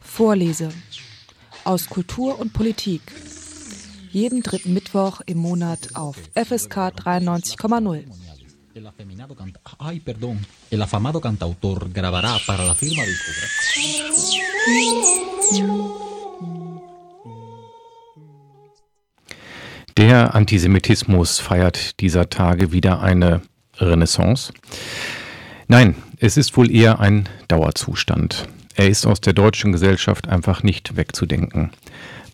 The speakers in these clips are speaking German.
Vorlese aus Kultur und Politik. Jeden dritten Mittwoch im Monat auf FSK 93,0. El afeminado canta Ay, perdón. El afamado cantautor grabará para la firma discográfica. Der Antisemitismus feiert dieser Tage wieder eine Renaissance. Nein, es ist wohl eher ein Dauerzustand. Er ist aus der deutschen Gesellschaft einfach nicht wegzudenken.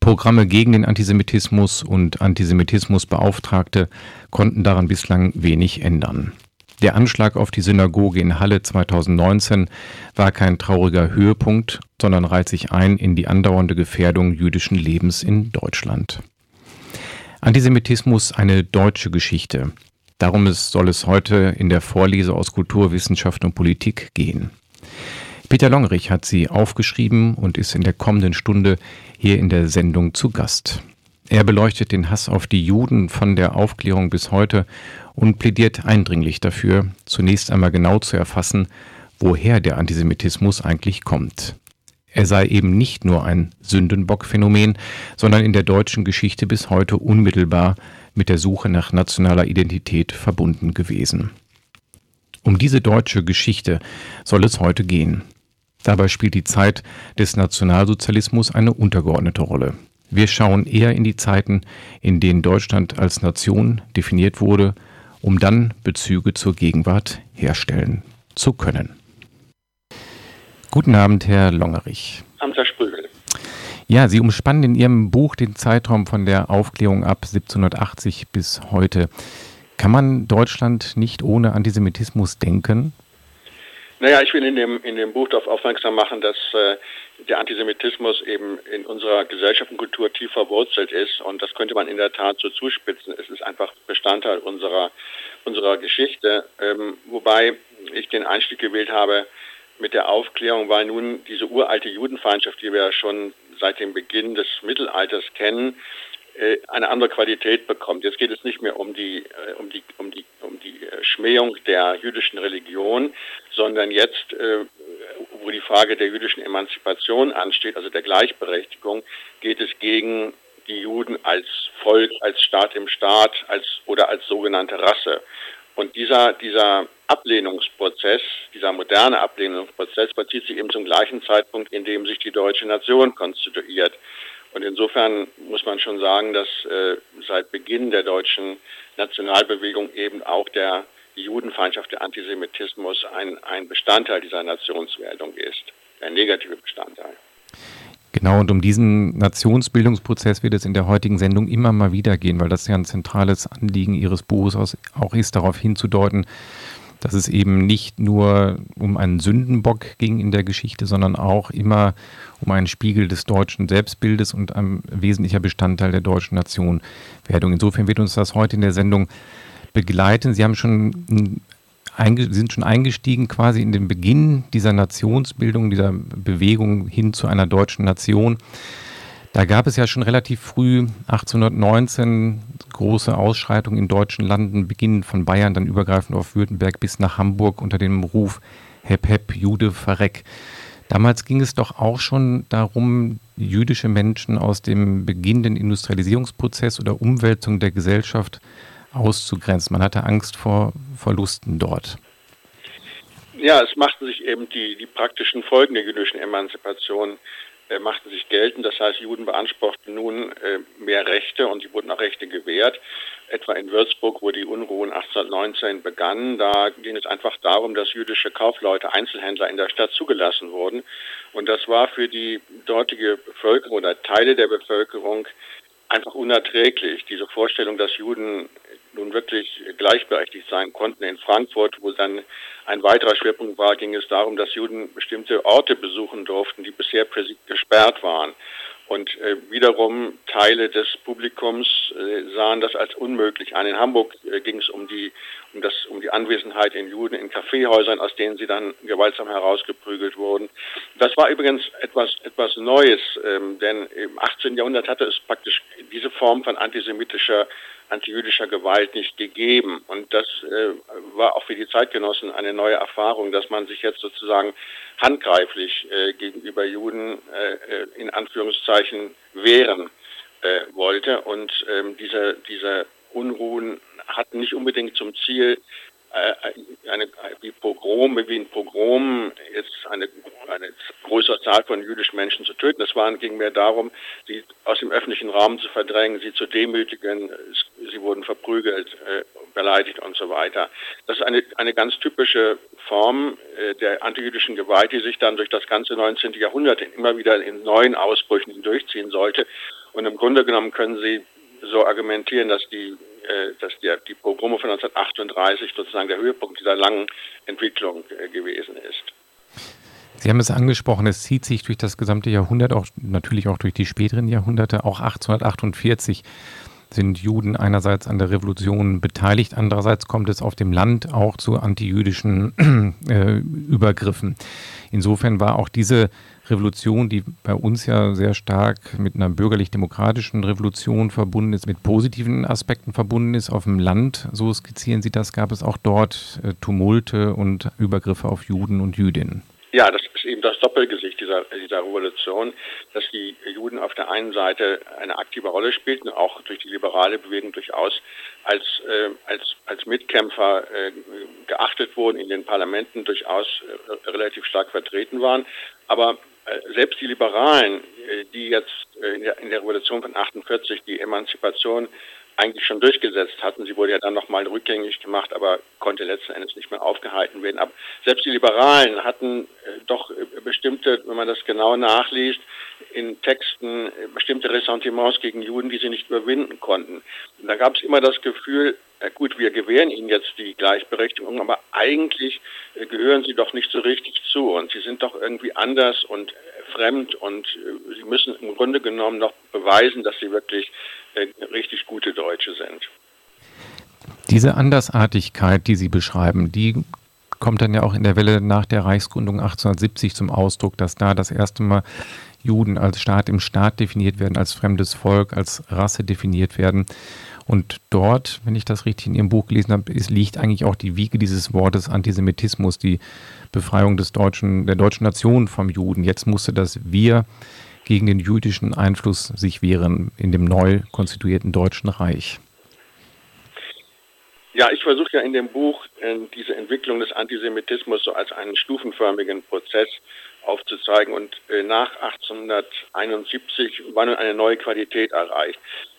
Programme gegen den Antisemitismus und Antisemitismusbeauftragte konnten daran bislang wenig ändern. Der Anschlag auf die Synagoge in Halle 2019 war kein trauriger Höhepunkt, sondern reiht sich ein in die andauernde Gefährdung jüdischen Lebens in Deutschland. Antisemitismus eine deutsche Geschichte. Darum soll es heute in der Vorlese aus Kultur, Wissenschaft und Politik gehen. Peter Longerich hat sie aufgeschrieben und ist in der kommenden Stunde hier in der Sendung zu Gast. Er beleuchtet den Hass auf die Juden von der Aufklärung bis heute und plädiert eindringlich dafür, zunächst einmal genau zu erfassen, woher der Antisemitismus eigentlich kommt. Er sei eben nicht nur ein Sündenbock-Phänomen, sondern in der deutschen Geschichte bis heute unmittelbar mit der Suche nach nationaler Identität verbunden gewesen. Um diese deutsche Geschichte soll es heute gehen. Dabei spielt die Zeit des Nationalsozialismus eine untergeordnete Rolle. Wir schauen eher in die Zeiten, in denen Deutschland als Nation definiert wurde, um dann Bezüge zur Gegenwart herstellen zu können. Guten Abend, Herr Longerich. Ja, Sie umspannen in Ihrem Buch den Zeitraum von der Aufklärung ab 1780 bis heute. Kann man Deutschland nicht ohne Antisemitismus denken? Naja, ich will in dem, in dem Buch darauf aufmerksam machen, dass äh, der Antisemitismus eben in unserer Gesellschaft und Kultur tief verwurzelt ist. Und das könnte man in der Tat so zuspitzen. Es ist einfach Bestandteil unserer, unserer Geschichte. Ähm, wobei ich den Einstieg gewählt habe, mit der Aufklärung, weil nun diese uralte Judenfeindschaft, die wir schon seit dem Beginn des Mittelalters kennen, äh, eine andere Qualität bekommt. Jetzt geht es nicht mehr um die, äh, um die, um die, um die äh, Schmähung der jüdischen Religion, sondern jetzt, wo die Frage der jüdischen Emanzipation ansteht, also der Gleichberechtigung, geht es gegen die Juden als Volk, als Staat im Staat, als oder als sogenannte Rasse. Und dieser, dieser Ablehnungsprozess, dieser moderne Ablehnungsprozess bezieht sich eben zum gleichen Zeitpunkt, in dem sich die deutsche Nation konstituiert. Und insofern muss man schon sagen, dass äh, seit Beginn der deutschen Nationalbewegung eben auch der Judenfeindschaft, der Antisemitismus ein, ein Bestandteil dieser Nationswerdung ist, ein negativer Bestandteil. Genau, und um diesen Nationsbildungsprozess wird es in der heutigen Sendung immer mal wieder gehen, weil das ja ein zentrales Anliegen Ihres Buches auch ist, darauf hinzudeuten, dass es eben nicht nur um einen Sündenbock ging in der Geschichte, sondern auch immer um einen Spiegel des deutschen Selbstbildes und ein wesentlicher Bestandteil der deutschen Nationwerdung. Insofern wird uns das heute in der Sendung begleiten. Sie haben schon sind schon eingestiegen quasi in den Beginn dieser Nationsbildung, dieser Bewegung hin zu einer deutschen Nation. Da gab es ja schon relativ früh, 1819, große Ausschreitungen in deutschen Landen, beginnend von Bayern, dann übergreifend auf Württemberg bis nach Hamburg unter dem Ruf Hep Hep, Jude, Verreck. Damals ging es doch auch schon darum, jüdische Menschen aus dem beginnenden Industrialisierungsprozess oder Umwälzung der Gesellschaft auszugrenzen. Man hatte Angst vor Verlusten dort. Ja, es machten sich eben die, die praktischen Folgen der jüdischen Emanzipation machten sich geltend. Das heißt, Juden beanspruchten nun äh, mehr Rechte und die wurden auch Rechte gewährt. Etwa in Würzburg, wo die Unruhen 1819 begannen, da ging es einfach darum, dass jüdische Kaufleute, Einzelhändler in der Stadt zugelassen wurden. Und das war für die dortige Bevölkerung oder Teile der Bevölkerung einfach unerträglich. Diese Vorstellung, dass Juden nun wirklich gleichberechtigt sein konnten. In Frankfurt, wo dann ein weiterer Schwerpunkt war, ging es darum, dass Juden bestimmte Orte besuchen durften, die bisher gesperrt waren. Und äh, wiederum Teile des Publikums äh, sahen das als unmöglich an. In Hamburg äh, ging es um die, um, das, um die Anwesenheit in Juden in Kaffeehäusern, aus denen sie dann gewaltsam herausgeprügelt wurden. Das war übrigens etwas, etwas Neues, ähm, denn im 18. Jahrhundert hatte es praktisch diese Form von antisemitischer antijüdischer Gewalt nicht gegeben. Und das äh, war auch für die Zeitgenossen eine neue Erfahrung, dass man sich jetzt sozusagen handgreiflich äh, gegenüber Juden äh, äh in Anführungszeichen wehren äh, wollte. Und ähm, diese, diese Unruhen hatten nicht unbedingt zum Ziel, äh, eine, wie Pogrom, wie ein Pogrom jetzt eine, eine größere Zahl von jüdischen Menschen zu töten. Es ging mehr darum, sie aus dem öffentlichen Raum zu verdrängen, sie zu demütigen. Sie wurden verprügelt, äh, beleidigt und so weiter. Das ist eine, eine ganz typische Form äh, der antijüdischen Gewalt, die sich dann durch das ganze 19. Jahrhundert immer wieder in neuen Ausbrüchen hindurchziehen sollte. Und im Grunde genommen können Sie so argumentieren, dass die dass der, die Pogrome von 1938 sozusagen der Höhepunkt dieser langen Entwicklung äh, gewesen ist. Sie haben es angesprochen, es zieht sich durch das gesamte Jahrhundert, auch natürlich auch durch die späteren Jahrhunderte. Auch 1848 sind Juden einerseits an der Revolution beteiligt, andererseits kommt es auf dem Land auch zu antijüdischen äh, Übergriffen. Insofern war auch diese Revolution, die bei uns ja sehr stark mit einer bürgerlich-demokratischen Revolution verbunden ist, mit positiven Aspekten verbunden ist. Auf dem Land, so skizzieren Sie das, gab es auch dort äh, Tumulte und Übergriffe auf Juden und Jüdinnen. Ja, das ist eben das Doppelgesicht dieser, dieser Revolution, dass die Juden auf der einen Seite eine aktive Rolle spielten, auch durch die liberale Bewegung durchaus als, äh, als, als Mitkämpfer äh, geachtet wurden, in den Parlamenten durchaus äh, relativ stark vertreten waren. Aber äh, selbst die Liberalen, äh, die jetzt äh, in der, in der Revolution von 48 die Emanzipation eigentlich schon durchgesetzt hatten. Sie wurde ja dann nochmal rückgängig gemacht, aber konnte letzten Endes nicht mehr aufgehalten werden. Aber selbst die Liberalen hatten doch bestimmte, wenn man das genau nachliest, in Texten bestimmte Ressentiments gegen Juden, die sie nicht überwinden konnten. Und da gab es immer das Gefühl, gut, wir gewähren ihnen jetzt die Gleichberechtigung, aber eigentlich gehören sie doch nicht so richtig zu und sie sind doch irgendwie anders und fremd und äh, sie müssen im Grunde genommen noch beweisen, dass sie wirklich äh, richtig gute Deutsche sind. Diese Andersartigkeit, die Sie beschreiben, die kommt dann ja auch in der Welle nach der Reichsgründung 1870 zum Ausdruck, dass da das erste Mal Juden als Staat im Staat definiert werden, als fremdes Volk, als Rasse definiert werden. Und dort, wenn ich das richtig in Ihrem Buch gelesen habe, ist, liegt eigentlich auch die Wiege dieses Wortes Antisemitismus, die Befreiung des deutschen, der deutschen Nation vom Juden. Jetzt musste das Wir gegen den jüdischen Einfluss sich wehren in dem neu konstituierten Deutschen Reich. Ja, ich versuche ja in dem Buch äh, diese Entwicklung des Antisemitismus so als einen stufenförmigen Prozess aufzuzeigen. Und äh, nach 1871 war nun eine neue Qualität erreicht.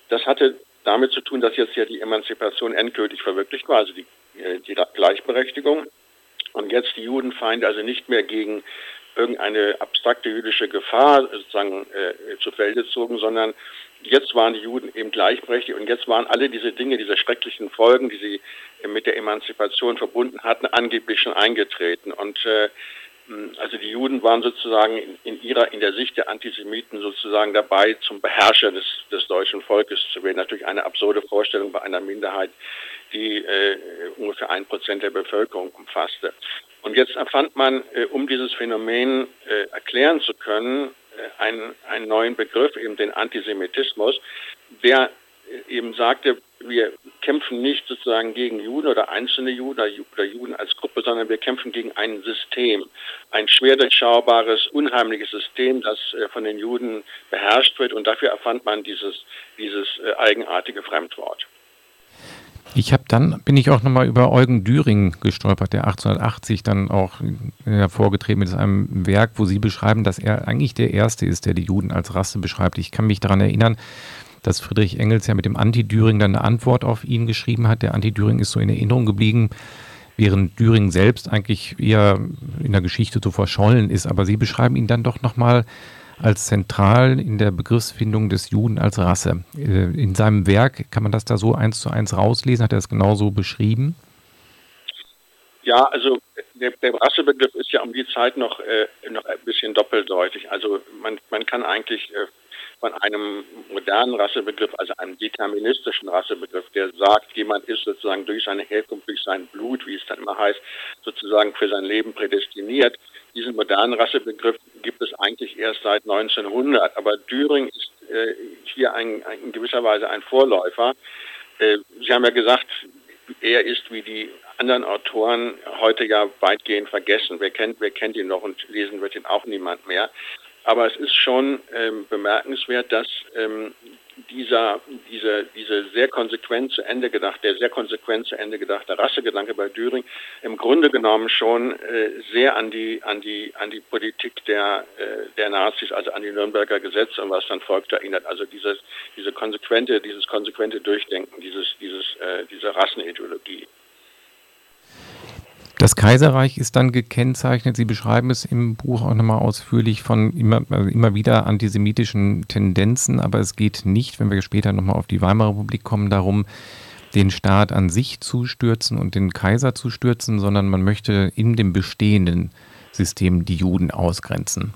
Das hatte damit zu tun, dass jetzt ja die Emanzipation endgültig verwirklicht war, also die, äh, die Gleichberechtigung. Und jetzt die Judenfeinde also nicht mehr gegen irgendeine abstrakte jüdische Gefahr sozusagen äh, zu Felde zogen, sondern jetzt waren die Juden eben gleichberechtigt und jetzt waren alle diese Dinge, diese schrecklichen Folgen, die sie mit der Emanzipation verbunden hatten, angeblich schon eingetreten. Und äh, also die Juden waren sozusagen in, ihrer, in der Sicht der Antisemiten sozusagen dabei, zum Beherrscher des, des deutschen Volkes zu werden. Natürlich eine absurde Vorstellung bei einer Minderheit, die äh, ungefähr ein Prozent der Bevölkerung umfasste. Und jetzt erfand man, äh, um dieses Phänomen äh, erklären zu können, äh, einen, einen neuen Begriff, eben den Antisemitismus, der eben sagte, wir kämpfen nicht sozusagen gegen Juden oder einzelne Juden oder Juden als Gruppe, sondern wir kämpfen gegen ein System, ein schwer durchschaubares, unheimliches System, das äh, von den Juden beherrscht wird. Und dafür erfand man dieses, dieses äh, eigenartige Fremdwort. Ich habe dann, bin ich auch nochmal über Eugen Düring gestolpert, der 1880 dann auch hervorgetreten mit einem Werk, wo Sie beschreiben, dass er eigentlich der Erste ist, der die Juden als Rasse beschreibt. Ich kann mich daran erinnern, dass Friedrich Engels ja mit dem Anti-Düring dann eine Antwort auf ihn geschrieben hat. Der Anti-Düring ist so in Erinnerung geblieben, während Düring selbst eigentlich eher in der Geschichte zu verschollen ist. Aber Sie beschreiben ihn dann doch nochmal als zentral in der Begriffsfindung des Juden als Rasse. Äh, in seinem Werk kann man das da so eins zu eins rauslesen? Hat er es genauso beschrieben? Ja, also der, der Rassebegriff ist ja um die Zeit noch, äh, noch ein bisschen doppeldeutig. Also man, man kann eigentlich äh, von einem modernen Rassebegriff, also einem deterministischen Rassebegriff, der sagt, jemand ist sozusagen durch seine Herkunft, durch sein Blut, wie es dann immer heißt, sozusagen für sein Leben prädestiniert. Diesen modernen Rassebegriff gibt es eigentlich erst seit 1900, aber Düring ist äh, hier ein, ein, in gewisser Weise ein Vorläufer. Äh, Sie haben ja gesagt, er ist wie die anderen Autoren heute ja weitgehend vergessen. Wer kennt, wer kennt ihn noch und lesen wird ihn auch niemand mehr. Aber es ist schon ähm, bemerkenswert, dass ähm, dieser, diese, diese sehr konsequent zu Ende gedacht, der sehr konsequent zu Ende gedachte Rassegedanke bei Düring im Grunde genommen schon äh, sehr an die, an die, an die Politik der, äh, der Nazis, also an die Nürnberger Gesetze und was dann folgte erinnert. Also dieses, diese konsequente, dieses konsequente Durchdenken, dieses, dieses, äh, diese Rassenideologie. Das Kaiserreich ist dann gekennzeichnet, Sie beschreiben es im Buch auch nochmal ausführlich, von immer, also immer wieder antisemitischen Tendenzen, aber es geht nicht, wenn wir später nochmal auf die Weimarer Republik kommen, darum, den Staat an sich zu stürzen und den Kaiser zu stürzen, sondern man möchte in dem bestehenden System die Juden ausgrenzen.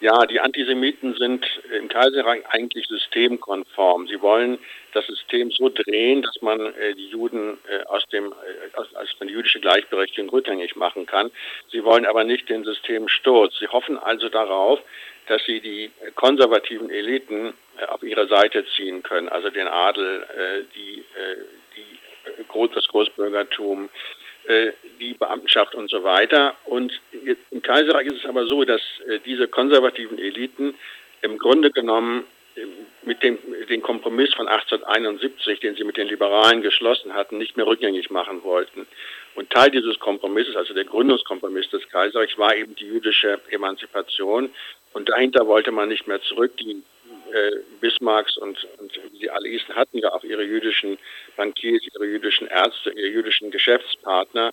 Ja, die Antisemiten sind im Kaiserreich eigentlich systemkonform. Sie wollen das System so drehen, dass man äh, die Juden äh, aus dem äh, aus, aus der jüdische Gleichberechtigung rückgängig machen kann. Sie wollen aber nicht den Systemsturz. Sie hoffen also darauf, dass sie die konservativen Eliten äh, auf ihre Seite ziehen können, also den Adel, äh, die, äh, die das Großbürgertum, äh, die Beamtenschaft und so weiter. Und im Kaiserreich ist es aber so, dass äh, diese konservativen Eliten im Grunde genommen äh, mit dem den Kompromiss von 1871, den sie mit den Liberalen geschlossen hatten, nicht mehr rückgängig machen wollten. Und Teil dieses Kompromisses, also der Gründungskompromiss des Kaiserreichs, war eben die jüdische Emanzipation. Und dahinter wollte man nicht mehr zurück. Die äh, Bismarcks und, und die Alliierten hatten ja auch ihre jüdischen Bankiers, ihre jüdischen Ärzte, ihre jüdischen Geschäftspartner.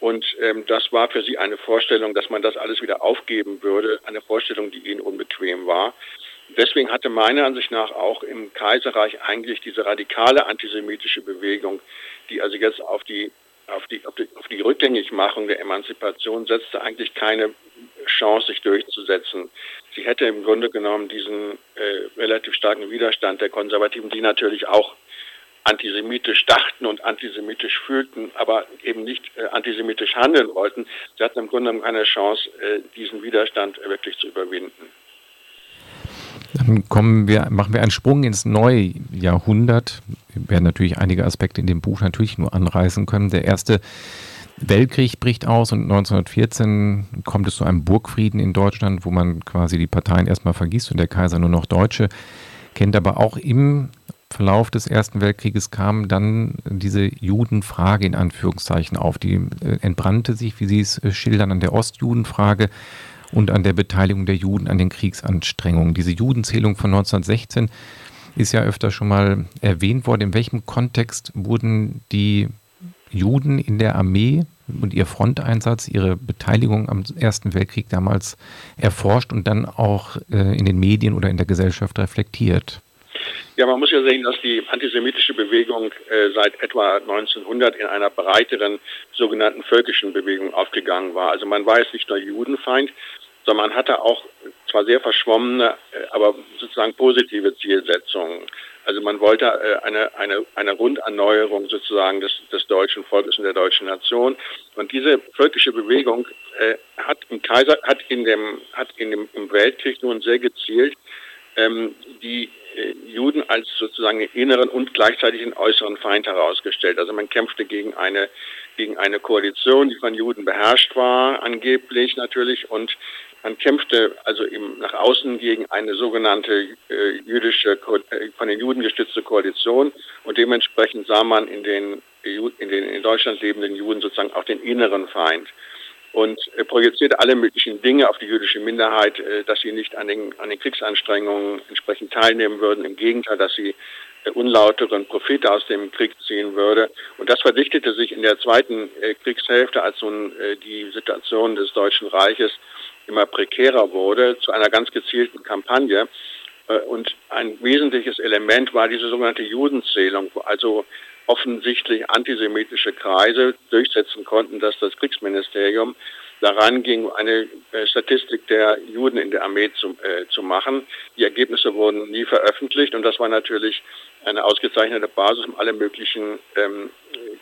Und ähm, das war für sie eine Vorstellung, dass man das alles wieder aufgeben würde, eine Vorstellung, die ihnen unbequem war. Deswegen hatte meiner Ansicht nach auch im Kaiserreich eigentlich diese radikale antisemitische Bewegung, die also jetzt auf die auf die, auf die, auf die Rückgängigmachung der Emanzipation setzte eigentlich keine Chance, sich durchzusetzen. Sie hätte im Grunde genommen diesen äh, relativ starken Widerstand der Konservativen, die natürlich auch antisemitisch dachten und antisemitisch fühlten, aber eben nicht äh, antisemitisch handeln wollten. Sie hatten im Grunde genommen keine Chance, äh, diesen Widerstand wirklich zu überwinden. Dann kommen wir, machen wir einen Sprung ins neue Jahrhundert. Wir werden natürlich einige Aspekte in dem Buch natürlich nur anreißen können. Der erste Weltkrieg bricht aus und 1914 kommt es zu einem Burgfrieden in Deutschland, wo man quasi die Parteien erstmal vergisst und der Kaiser nur noch Deutsche kennt. Aber auch im Verlauf des Ersten Weltkrieges kam dann diese Judenfrage in Anführungszeichen auf. Die äh, entbrannte sich, wie Sie es äh, schildern, an der Ostjudenfrage und an der Beteiligung der Juden an den Kriegsanstrengungen. Diese Judenzählung von 1916 ist ja öfter schon mal erwähnt worden. In welchem Kontext wurden die Juden in der Armee und ihr Fronteinsatz, ihre Beteiligung am Ersten Weltkrieg damals erforscht und dann auch äh, in den Medien oder in der Gesellschaft reflektiert? Ja, man muss ja sehen, dass die antisemitische Bewegung äh, seit etwa 1900 in einer breiteren sogenannten völkischen Bewegung aufgegangen war. Also man war jetzt nicht nur Judenfeind, sondern man hatte auch zwar sehr verschwommene, äh, aber sozusagen positive Zielsetzungen. Also man wollte äh, eine, eine, eine Runderneuerung sozusagen des, des deutschen Volkes und der deutschen Nation. Und diese völkische Bewegung äh, hat im Kaiser, hat in dem, hat in dem im Weltkrieg nun sehr gezielt ähm, die Juden als sozusagen inneren und gleichzeitig den äußeren Feind herausgestellt. Also man kämpfte gegen eine gegen eine Koalition, die von Juden beherrscht war, angeblich natürlich, und man kämpfte also eben nach außen gegen eine sogenannte äh, jüdische, äh, von den Juden gestützte Koalition. Und dementsprechend sah man in den, in den in Deutschland lebenden Juden sozusagen auch den inneren Feind und äh, projizierte alle möglichen Dinge auf die jüdische Minderheit, äh, dass sie nicht an den, an den Kriegsanstrengungen entsprechend teilnehmen würden. Im Gegenteil, dass sie äh, unlauteren Profit aus dem Krieg ziehen würde. Und das verdichtete sich in der zweiten Kriegshälfte, als nun die Situation des Deutschen Reiches immer prekärer wurde, zu einer ganz gezielten Kampagne. Und ein wesentliches Element war diese sogenannte Judenzählung, wo also offensichtlich antisemitische Kreise durchsetzen konnten, dass das Kriegsministerium daran ging, eine äh, Statistik der Juden in der Armee zu, äh, zu machen. Die Ergebnisse wurden nie veröffentlicht und das war natürlich eine ausgezeichnete Basis, um alle möglichen ähm,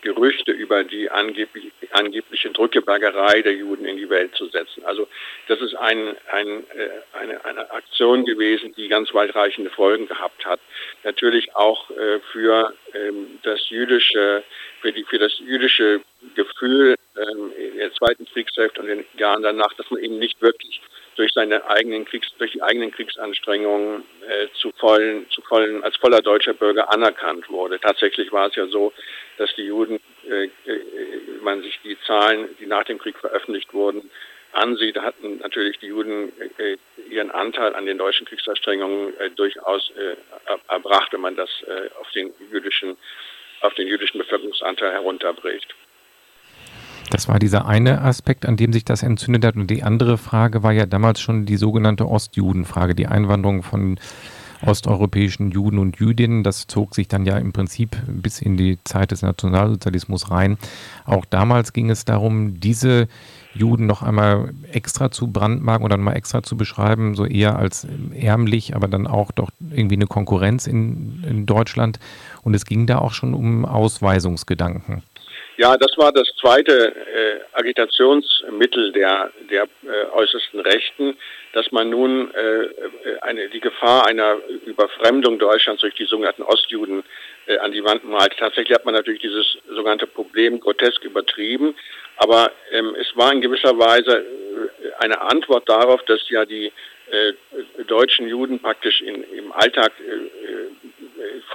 Gerüchte über die angeblich, angebliche Drückebergerei der Juden in die Welt zu setzen. Also das ist ein, ein, äh, eine, eine Aktion gewesen, die ganz weitreichende Folgen gehabt hat. Natürlich auch äh, für ähm, das jüdische, für, die, für das jüdische Gefühl ähm, in der zweiten Kriegshälfte und den Jahren danach, dass man eben nicht wirklich durch seine eigenen Kriegs, durch die eigenen Kriegsanstrengungen äh, zu vollen, zu vollen, als voller deutscher Bürger anerkannt wurde. Tatsächlich war es ja so, dass die Juden, äh, äh, man sich die Zahlen, die nach dem Krieg veröffentlicht wurden, ansieht, hatten natürlich die Juden äh, ihren Anteil an den deutschen Kriegsanstrengungen äh, durchaus äh, erbracht, wenn man das äh, auf den jüdischen, auf den jüdischen Bevölkerungsanteil herunterbricht. Das war dieser eine Aspekt, an dem sich das entzündet hat. Und die andere Frage war ja damals schon die sogenannte Ostjudenfrage, die Einwanderung von osteuropäischen Juden und Jüdinnen. Das zog sich dann ja im Prinzip bis in die Zeit des Nationalsozialismus rein. Auch damals ging es darum, diese Juden noch einmal extra zu brandmarken oder mal extra zu beschreiben, so eher als ärmlich, aber dann auch doch irgendwie eine Konkurrenz in, in Deutschland. Und es ging da auch schon um Ausweisungsgedanken. Ja, das war das zweite äh, Agitationsmittel der, der äh, äußersten Rechten, dass man nun äh, eine, die Gefahr einer Überfremdung Deutschlands durch die sogenannten Ostjuden äh, an die Wand malt. Tatsächlich hat man natürlich dieses sogenannte Problem grotesk übertrieben, aber ähm, es war in gewisser Weise äh, eine Antwort darauf, dass ja die äh, deutschen Juden praktisch in, im Alltag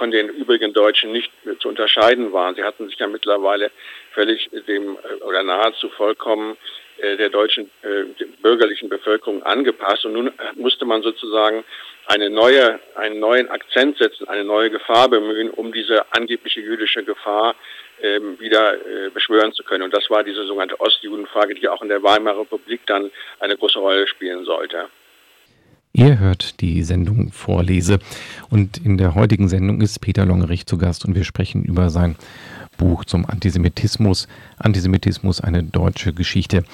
von den übrigen Deutschen nicht zu unterscheiden waren. Sie hatten sich ja mittlerweile völlig dem äh, oder nahezu vollkommen äh, der deutschen äh, bürgerlichen Bevölkerung angepasst. Und nun musste man sozusagen eine neue, einen neuen Akzent setzen, eine neue Gefahr bemühen, um diese angebliche jüdische Gefahr ähm, wieder äh, beschwören zu können. Und das war diese sogenannte Ostjudenfrage, die auch in der Weimarer Republik dann eine große Rolle spielen sollte. Ihr hört die Sendung Vorlese und in der heutigen Sendung ist Peter Longerich zu Gast und wir sprechen über sein Buch zum Antisemitismus, Antisemitismus, eine deutsche Geschichte.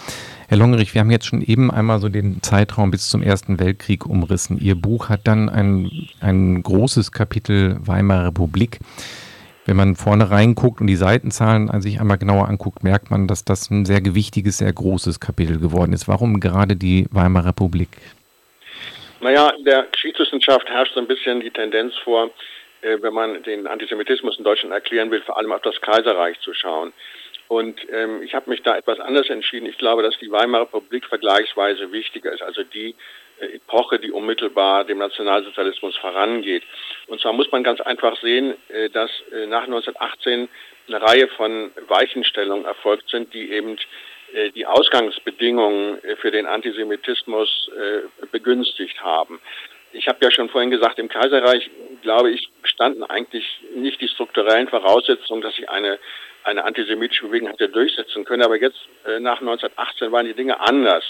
Herr Longerich, wir haben jetzt schon eben einmal so den Zeitraum bis zum Ersten Weltkrieg umrissen. Ihr Buch hat dann ein, ein großes Kapitel Weimarer Republik. Wenn man vorne reinguckt und die Seitenzahlen sich einmal genauer anguckt, merkt man, dass das ein sehr gewichtiges, sehr großes Kapitel geworden ist. Warum gerade die Weimarer Republik? Naja, in der Geschichtswissenschaft herrscht so ein bisschen die Tendenz vor, äh, wenn man den Antisemitismus in Deutschland erklären will, vor allem auf das Kaiserreich zu schauen. Und ähm, ich habe mich da etwas anders entschieden. Ich glaube, dass die Weimarer Republik vergleichsweise wichtiger ist, also die äh, Epoche, die unmittelbar dem Nationalsozialismus vorangeht. Und zwar muss man ganz einfach sehen, äh, dass äh, nach 1918 eine Reihe von Weichenstellungen erfolgt sind, die eben die Ausgangsbedingungen äh, für den Antisemitismus äh, begünstigt haben. Ich habe ja schon vorhin gesagt, im Kaiserreich, glaube ich, bestanden eigentlich nicht die strukturellen Voraussetzungen, dass sich eine, eine antisemitische Bewegung hätte durchsetzen können. Aber jetzt, nach 1918, waren die Dinge anders.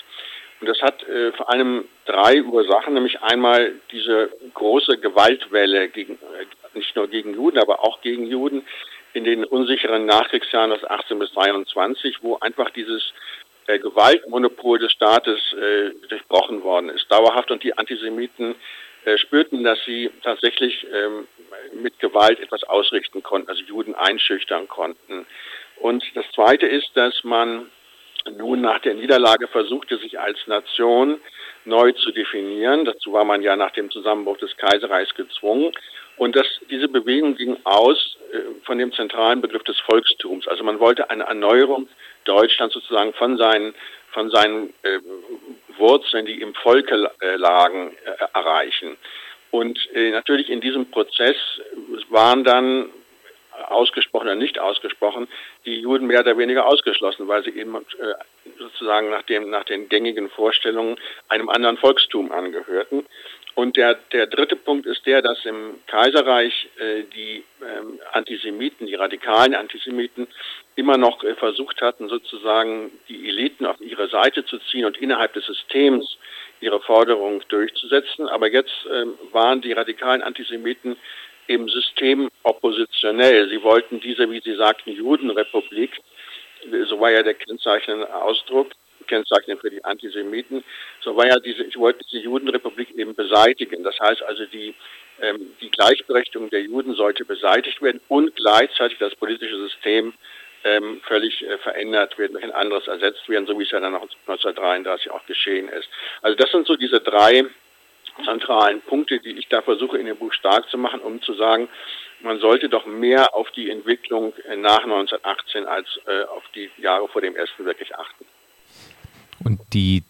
Und das hat äh, vor allem drei Ursachen, nämlich einmal diese große Gewaltwelle gegen, äh, nicht nur gegen Juden, aber auch gegen Juden, in den unsicheren Nachkriegsjahren aus 18 bis 23, wo einfach dieses äh, Gewaltmonopol des Staates äh, durchbrochen worden ist, dauerhaft. Und die Antisemiten äh, spürten, dass sie tatsächlich ähm, mit Gewalt etwas ausrichten konnten, also Juden einschüchtern konnten. Und das Zweite ist, dass man nun nach der Niederlage versuchte, sich als Nation neu zu definieren. Dazu war man ja nach dem Zusammenbruch des Kaiserreichs gezwungen. Und das, diese Bewegung ging aus äh, von dem zentralen Begriff des Volkstums. Also man wollte eine Erneuerung Deutschlands sozusagen von seinen, von seinen äh, Wurzeln, die im Volke äh, lagen, äh, erreichen. Und äh, natürlich in diesem Prozess waren dann ausgesprochen oder nicht ausgesprochen, die Juden mehr oder weniger ausgeschlossen, weil sie eben äh, sozusagen nach, dem, nach den gängigen Vorstellungen einem anderen Volkstum angehörten. Und der, der dritte Punkt ist der, dass im Kaiserreich äh, die ähm, Antisemiten, die radikalen Antisemiten, immer noch äh, versucht hatten, sozusagen die Eliten auf ihre Seite zu ziehen und innerhalb des Systems ihre Forderungen durchzusetzen. Aber jetzt ähm, waren die radikalen Antisemiten im System oppositionell. Sie wollten diese, wie Sie sagten, Judenrepublik, so war ja der kennzeichnende Ausdruck, kennzeichnend für die Antisemiten, so war ja diese, ich wollte diese Judenrepublik eben beseitigen. Das heißt also, die, ähm, die Gleichberechtigung der Juden sollte beseitigt werden und gleichzeitig das politische System ähm, völlig äh, verändert werden, durch ein anderes ersetzt werden, so wie es ja dann auch 1933 auch geschehen ist. Also das sind so diese drei zentralen Punkte, die ich da versuche in dem Buch stark zu machen, um zu sagen, man sollte doch mehr auf die Entwicklung äh, nach 1918 als äh, auf die Jahre vor dem Ersten wirklich achten. Und die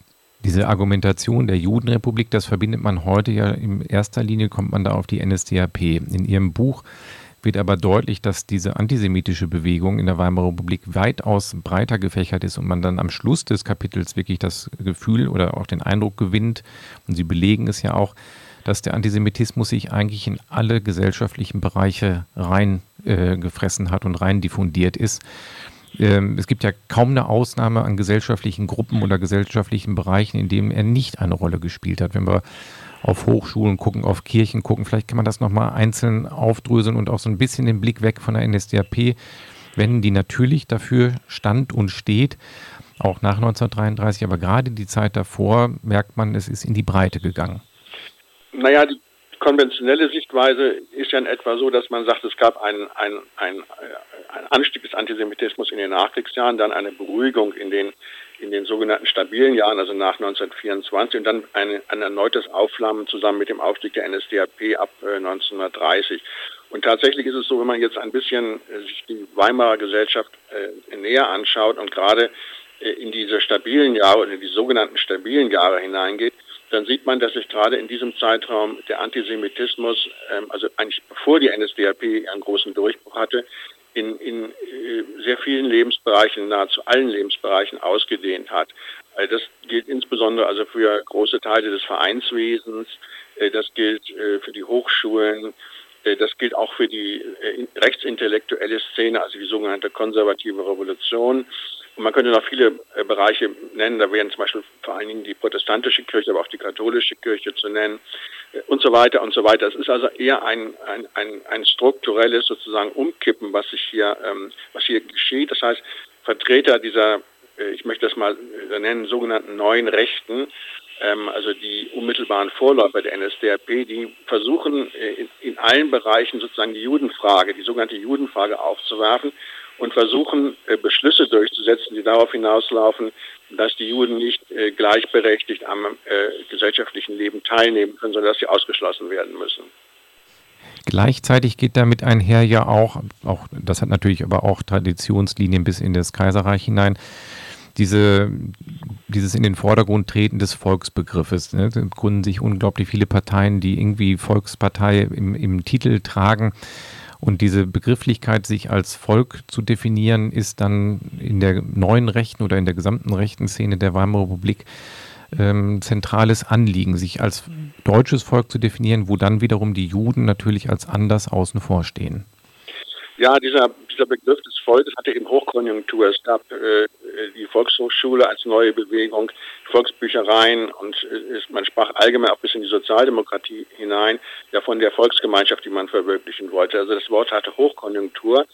diese Argumentation der Judenrepublik, das verbindet man heute ja in erster Linie, kommt man da auf die NSDAP. In ihrem Buch wird aber deutlich, dass diese antisemitische Bewegung in der Weimarer Republik weitaus breiter gefächert ist und man dann am Schluss des Kapitels wirklich das Gefühl oder auch den Eindruck gewinnt, und Sie belegen es ja auch, dass der Antisemitismus sich eigentlich in alle gesellschaftlichen Bereiche reingefressen äh, hat und rein diffundiert ist. Ähm, es gibt ja kaum eine Ausnahme an gesellschaftlichen Gruppen oder gesellschaftlichen Bereichen, in denen er nicht eine Rolle gespielt hat. Wenn wir auf Hochschulen gucken, auf Kirchen gucken. Vielleicht kann man das nochmal einzeln aufdröseln und auch so ein bisschen den Blick weg von der NSDAP wenden, die natürlich dafür stand und steht, auch nach 1933, aber gerade die Zeit davor merkt man, es ist in die Breite gegangen. Naja, die konventionelle Sichtweise ist ja in etwa so, dass man sagt, es gab ein, ein, ein Anstieg des Antisemitismus in den Nachkriegsjahren, dann eine Beruhigung in den in den sogenannten stabilen Jahren, also nach 1924, und dann ein, ein erneutes Aufflammen zusammen mit dem Aufstieg der NSDAP ab äh, 1930. Und tatsächlich ist es so, wenn man jetzt ein bisschen äh, sich die Weimarer Gesellschaft äh, näher anschaut und gerade äh, in diese stabilen Jahre in die sogenannten stabilen Jahre hineingeht, dann sieht man, dass sich gerade in diesem Zeitraum der Antisemitismus, ähm, also eigentlich bevor die NSDAP einen großen Durchbruch hatte, in, in äh, sehr vielen Lebensbereichen, nahezu allen Lebensbereichen ausgedehnt hat. Also das gilt insbesondere also für große Teile des Vereinswesens, äh, das gilt äh, für die Hochschulen, das gilt auch für die rechtsintellektuelle Szene, also die sogenannte konservative Revolution. Und man könnte noch viele Bereiche nennen, da wären zum Beispiel vor allen Dingen die protestantische Kirche, aber auch die katholische Kirche zu nennen und so weiter und so weiter. Es ist also eher ein, ein, ein, ein strukturelles sozusagen Umkippen, was sich hier, ähm, was hier geschieht. Das heißt, Vertreter dieser, äh, ich möchte das mal äh, nennen, sogenannten neuen Rechten, ähm, also die unmittelbaren Vorläufer der NSDAP, die versuchen äh, in, in allen Bereichen sozusagen die Judenfrage, die sogenannte Judenfrage aufzuwerfen und versuchen äh, Beschlüsse durchzusetzen, die darauf hinauslaufen, dass die Juden nicht äh, gleichberechtigt am äh, gesellschaftlichen Leben teilnehmen können, sondern dass sie ausgeschlossen werden müssen. Gleichzeitig geht damit einher ja auch, auch, das hat natürlich aber auch Traditionslinien bis in das Kaiserreich hinein, diese, dieses in den Vordergrund treten des Volksbegriffes. Ne? Es gründen sich unglaublich viele Parteien, die irgendwie Volkspartei im, im Titel tragen. Und diese Begrifflichkeit, sich als Volk zu definieren, ist dann in der neuen Rechten oder in der gesamten rechten Szene der Weimarer Republik ähm, zentrales Anliegen, sich als deutsches Volk zu definieren, wo dann wiederum die Juden natürlich als anders außen vor stehen. Ja, dieser, dieser Begriff des Volkes hatte eben Hochkonjunktur. Es gab äh, die Volkshochschule als neue Bewegung, Volksbüchereien und äh, man sprach allgemein auch bis in die Sozialdemokratie hinein, ja von der Volksgemeinschaft, die man verwirklichen wollte. Also das Wort hatte Hochkonjunktur.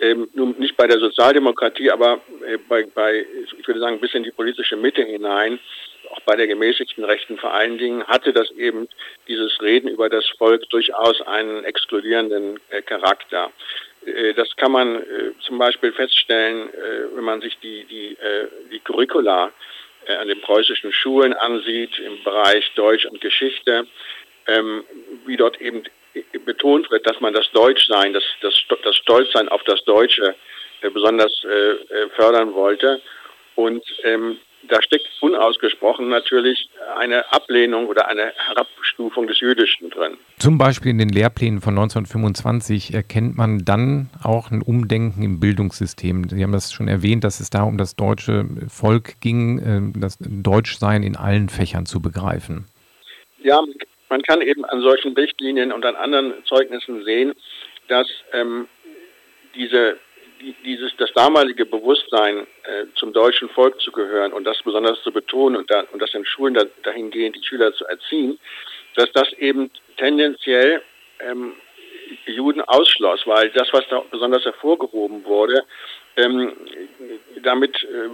Ähm, nun nicht bei der Sozialdemokratie, aber äh, bei, bei, ich würde sagen, bis in die politische Mitte hinein, auch bei der gemäßigten Rechten vor allen Dingen, hatte das eben dieses Reden über das Volk durchaus einen exkludierenden äh, Charakter. Äh, das kann man äh, zum Beispiel feststellen, äh, wenn man sich die, die, die Curricula an den preußischen Schulen ansieht im Bereich Deutsch und Geschichte, ähm, wie dort eben betont wird, dass man das Deutschsein, das, das, das Stolzsein auf das Deutsche besonders fördern wollte. Und ähm, da steckt unausgesprochen natürlich eine Ablehnung oder eine Herabstufung des Jüdischen drin. Zum Beispiel in den Lehrplänen von 1925 erkennt man dann auch ein Umdenken im Bildungssystem. Sie haben das schon erwähnt, dass es da um das deutsche Volk ging, äh, das Deutschsein in allen Fächern zu begreifen. Ja, man kann eben an solchen Richtlinien und an anderen Zeugnissen sehen, dass ähm, diese dieses, das damalige Bewusstsein, äh, zum deutschen Volk zu gehören und das besonders zu betonen und, da, und das in Schulen da, dahingehend die Schüler zu erziehen, dass das eben tendenziell ähm, Juden ausschloss, weil das, was da besonders hervorgehoben wurde, ähm, damit äh,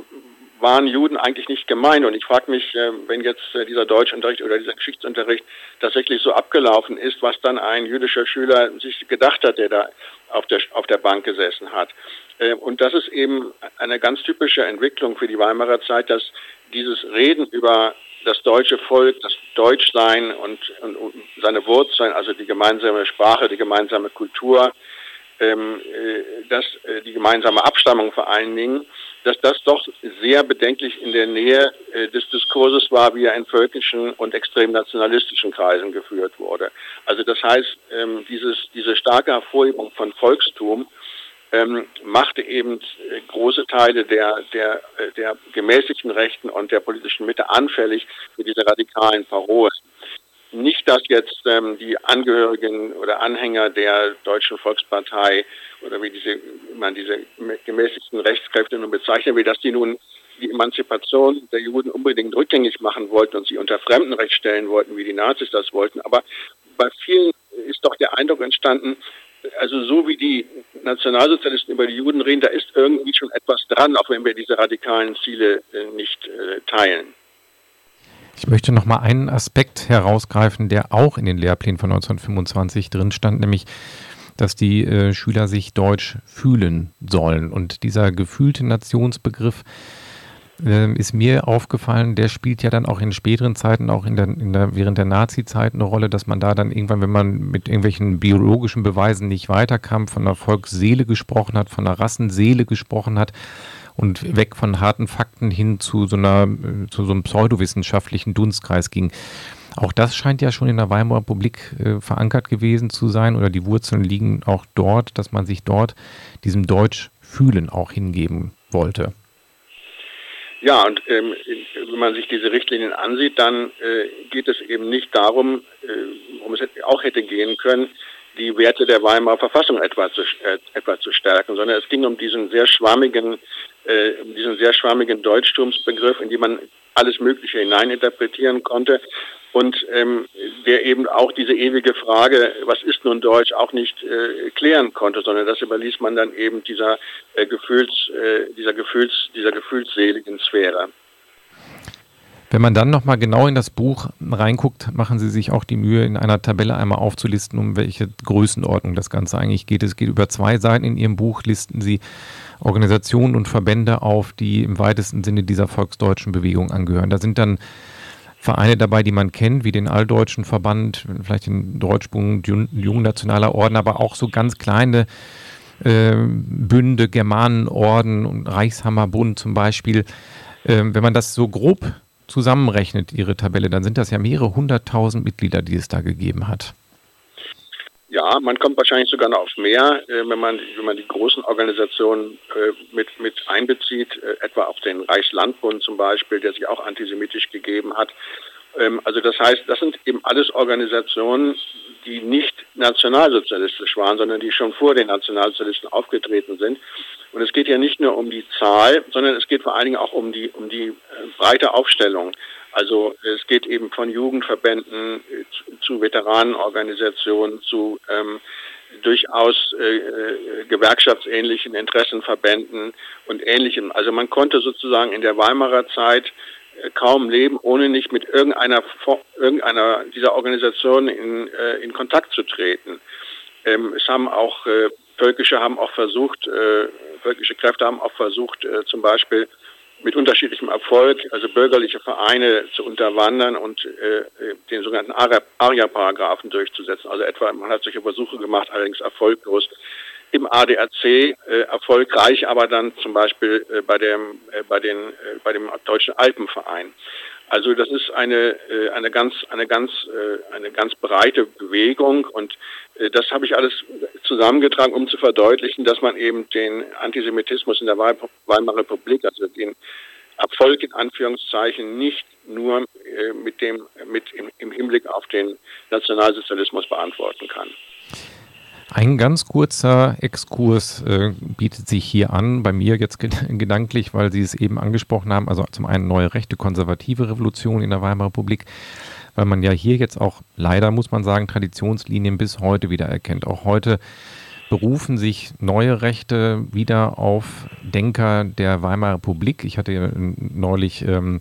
waren Juden eigentlich nicht gemeint. Und ich frage mich, äh, wenn jetzt äh, dieser Deutschunterricht oder dieser Geschichtsunterricht tatsächlich so abgelaufen ist, was dann ein jüdischer Schüler sich gedacht hat, der da auf der, auf der Bank gesessen hat. Äh, und das ist eben eine ganz typische Entwicklung für die Weimarer Zeit, dass dieses Reden über das deutsche Volk, das Deutschsein und, und, und seine Wurzeln, also die gemeinsame Sprache, die gemeinsame Kultur, ähm, äh, dass äh, die gemeinsame Abstammung vor allen Dingen, dass das doch sehr bedenklich in der Nähe äh, des Diskurses war, wie er in völkischen und extrem nationalistischen Kreisen geführt wurde. Also das heißt, ähm, dieses, diese starke Hervorhebung von Volkstum ähm, machte eben äh, große Teile der, der, äh, der gemäßigten Rechten und der politischen Mitte anfällig für diese radikalen Parolen. Nicht, dass jetzt ähm, die Angehörigen oder Anhänger der Deutschen Volkspartei oder wie diese, man diese gemäßigten Rechtskräfte nun bezeichnen will, dass die nun die Emanzipation der Juden unbedingt rückgängig machen wollten und sie unter Fremdenrecht stellen wollten, wie die Nazis das wollten. Aber bei vielen ist doch der Eindruck entstanden, also so wie die Nationalsozialisten über die Juden reden, da ist irgendwie schon etwas dran, auch wenn wir diese radikalen Ziele äh, nicht äh, teilen. Ich möchte noch mal einen Aspekt herausgreifen, der auch in den Lehrplänen von 1925 drin stand, nämlich dass die äh, Schüler sich deutsch fühlen sollen. Und dieser gefühlte Nationsbegriff äh, ist mir aufgefallen, der spielt ja dann auch in späteren Zeiten, auch in der, in der, während der Nazi-Zeit eine Rolle, dass man da dann irgendwann, wenn man mit irgendwelchen biologischen Beweisen nicht weiterkam, von der Volksseele gesprochen hat, von der Rassenseele gesprochen hat und weg von harten Fakten hin zu so einer, äh, zu so einem pseudowissenschaftlichen Dunstkreis ging. Auch das scheint ja schon in der Weimarer Republik äh, verankert gewesen zu sein oder die Wurzeln liegen auch dort, dass man sich dort diesem Deutsch-Fühlen auch hingeben wollte. Ja, und ähm, wenn man sich diese Richtlinien ansieht, dann äh, geht es eben nicht darum, äh, worum es auch hätte gehen können, die Werte der Weimarer Verfassung etwa zu, äh, etwa zu stärken, sondern es ging um diesen sehr schwammigen, äh, diesen sehr schwammigen Deutschtumsbegriff, in den man alles Mögliche hineininterpretieren konnte und ähm, der eben auch diese ewige Frage, was ist nun Deutsch, auch nicht äh, klären konnte, sondern das überließ man dann eben dieser äh, Gefühls, äh, dieser Gefühls, dieser gefühlsseligen Sphäre. Wenn man dann nochmal genau in das Buch reinguckt, machen Sie sich auch die Mühe, in einer Tabelle einmal aufzulisten, um welche Größenordnung das Ganze eigentlich geht. Es geht über zwei Seiten in Ihrem Buch, listen Sie Organisationen und Verbände auf, die im weitesten Sinne dieser volksdeutschen Bewegung angehören. Da sind dann Vereine dabei, die man kennt, wie den Alldeutschen Verband, vielleicht den Deutschbund Jungnationaler Orden, aber auch so ganz kleine äh, Bünde, Germanenorden und Reichshammerbund zum Beispiel. Äh, wenn man das so grob zusammenrechnet, Ihre Tabelle, dann sind das ja mehrere hunderttausend Mitglieder, die es da gegeben hat. Ja, man kommt wahrscheinlich sogar noch auf mehr, äh, wenn man wenn man die großen Organisationen äh, mit mit einbezieht, äh, etwa auf den Reichslandbund zum Beispiel, der sich auch antisemitisch gegeben hat. Ähm, also das heißt, das sind eben alles Organisationen, die nicht nationalsozialistisch waren, sondern die schon vor den Nationalsozialisten aufgetreten sind. Und es geht ja nicht nur um die Zahl, sondern es geht vor allen Dingen auch um die um die breite Aufstellung. Also es geht eben von Jugendverbänden zu, zu Veteranenorganisationen, zu ähm, durchaus äh, äh, gewerkschaftsähnlichen Interessenverbänden und ähnlichem. Also man konnte sozusagen in der Weimarer Zeit äh, kaum leben, ohne nicht mit irgendeiner, irgendeiner dieser Organisationen in, äh, in Kontakt zu treten. Ähm, es haben auch äh, Völkische haben auch versucht, äh, völkische Kräfte haben auch versucht, äh, zum Beispiel mit unterschiedlichem Erfolg, also bürgerliche Vereine zu unterwandern und äh, den sogenannten ARIA-Paragraphen durchzusetzen. Also etwa, man hat solche Versuche gemacht, allerdings erfolglos. Im ADAC äh, erfolgreich, aber dann zum Beispiel äh, bei, dem, äh, bei, den, äh, bei dem Deutschen Alpenverein. Also das ist eine, äh, eine ganz, eine ganz, äh, eine ganz breite Bewegung und äh, das habe ich alles zusammengetragen, um zu verdeutlichen, dass man eben den Antisemitismus in der Weimarer Republik, also den Erfolg in Anführungszeichen nicht nur mit dem, mit im, im Hinblick auf den Nationalsozialismus beantworten kann. Ein ganz kurzer Exkurs äh, bietet sich hier an, bei mir jetzt gedanklich, weil Sie es eben angesprochen haben. Also zum einen neue rechte konservative Revolution in der Weimarer Republik, weil man ja hier jetzt auch leider, muss man sagen, Traditionslinien bis heute wieder erkennt. Auch heute berufen sich neue Rechte wieder auf Denker der Weimarer Republik. Ich hatte neulich ähm,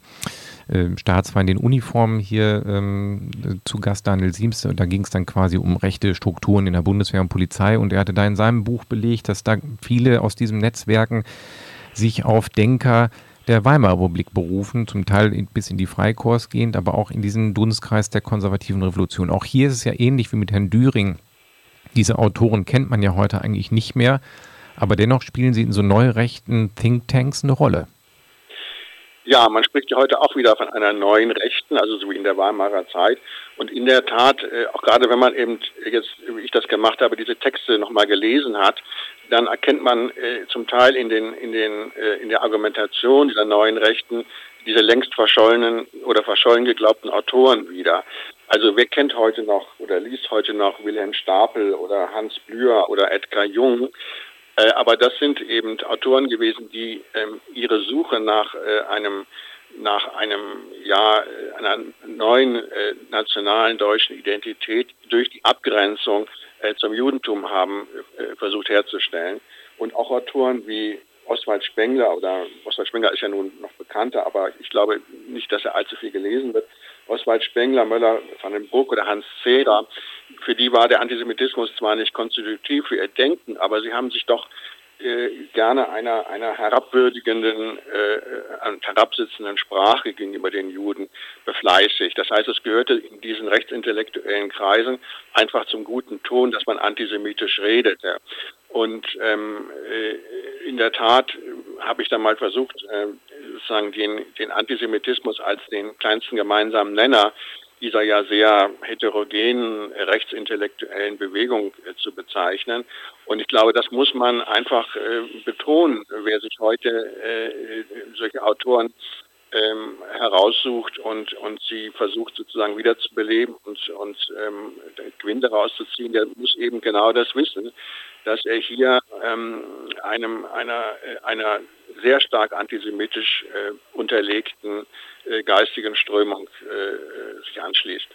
äh, Staatsfeind in Uniform hier ähm, zu Gast, Daniel Siems. Da ging es dann quasi um rechte Strukturen in der Bundeswehr und Polizei. Und er hatte da in seinem Buch belegt, dass da viele aus diesen Netzwerken sich auf Denker der Weimarer Republik berufen, zum Teil bis in die Freikorps gehend, aber auch in diesen Dunstkreis der konservativen Revolution. Auch hier ist es ja ähnlich wie mit Herrn Düring. Diese Autoren kennt man ja heute eigentlich nicht mehr, aber dennoch spielen sie in so neurechten Thinktanks eine Rolle. Ja, man spricht ja heute auch wieder von einer neuen Rechten, also so wie in der Weimarer Zeit. Und in der Tat, äh, auch gerade wenn man eben jetzt, wie ich das gemacht habe, diese Texte nochmal gelesen hat, dann erkennt man äh, zum Teil in den, in den, äh, in der Argumentation dieser neuen Rechten diese längst verschollenen oder verschollen geglaubten Autoren wieder. Also wer kennt heute noch oder liest heute noch Wilhelm Stapel oder Hans Blüher oder Edgar Jung? Äh, aber das sind eben Autoren gewesen, die ähm, ihre Suche nach äh, einem nach einem ja einer neuen äh, nationalen deutschen Identität durch die Abgrenzung äh, zum Judentum haben äh, versucht herzustellen und auch Autoren wie Oswald Spengler oder Oswald Spengler ist ja nun noch bekannter, aber ich glaube nicht, dass er allzu viel gelesen wird. Oswald Spengler, Möller van den Bruck oder Hans Zeder, für die war der Antisemitismus zwar nicht konstitutiv für ihr Denken, aber sie haben sich doch gerne einer, einer herabwürdigenden, äh, herabsitzenden Sprache gegenüber den Juden befleißigt. Das heißt, es gehörte in diesen rechtsintellektuellen Kreisen einfach zum guten Ton, dass man antisemitisch redete. Und ähm, äh, in der Tat habe ich dann mal versucht, äh, sozusagen den, den Antisemitismus als den kleinsten gemeinsamen Nenner dieser ja sehr heterogenen rechtsintellektuellen Bewegung äh, zu bezeichnen. Und ich glaube, das muss man einfach äh, betonen, wer sich heute äh, solche Autoren ähm, heraussucht und, und sie versucht sozusagen wieder zu beleben und, und ähm, Gewinn daraus zu ziehen, der muss eben genau das wissen, dass er hier ähm, einem, einer, einer sehr stark antisemitisch äh, unterlegten äh, geistigen Strömung äh, sich anschließt.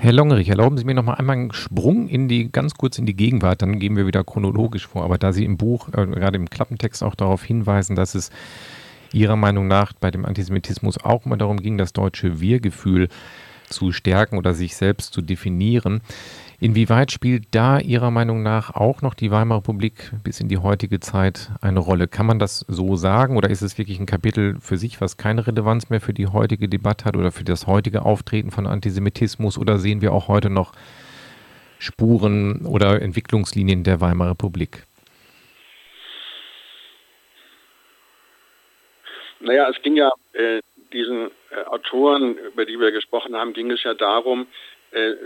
Herr Longerich, erlauben Sie mir noch mal einmal einen Sprung in die, ganz kurz in die Gegenwart, dann gehen wir wieder chronologisch vor. Aber da Sie im Buch, äh, gerade im Klappentext auch darauf hinweisen, dass es Ihrer Meinung nach bei dem Antisemitismus auch mal darum ging, das deutsche Wir-Gefühl zu stärken oder sich selbst zu definieren. Inwieweit spielt da Ihrer Meinung nach auch noch die Weimarer Republik bis in die heutige Zeit eine Rolle? Kann man das so sagen oder ist es wirklich ein Kapitel für sich, was keine Relevanz mehr für die heutige Debatte hat oder für das heutige Auftreten von Antisemitismus oder sehen wir auch heute noch Spuren oder Entwicklungslinien der Weimarer Republik? Naja, es ging ja äh, diesen äh, Autoren, über die wir gesprochen haben, ging es ja darum, äh, äh,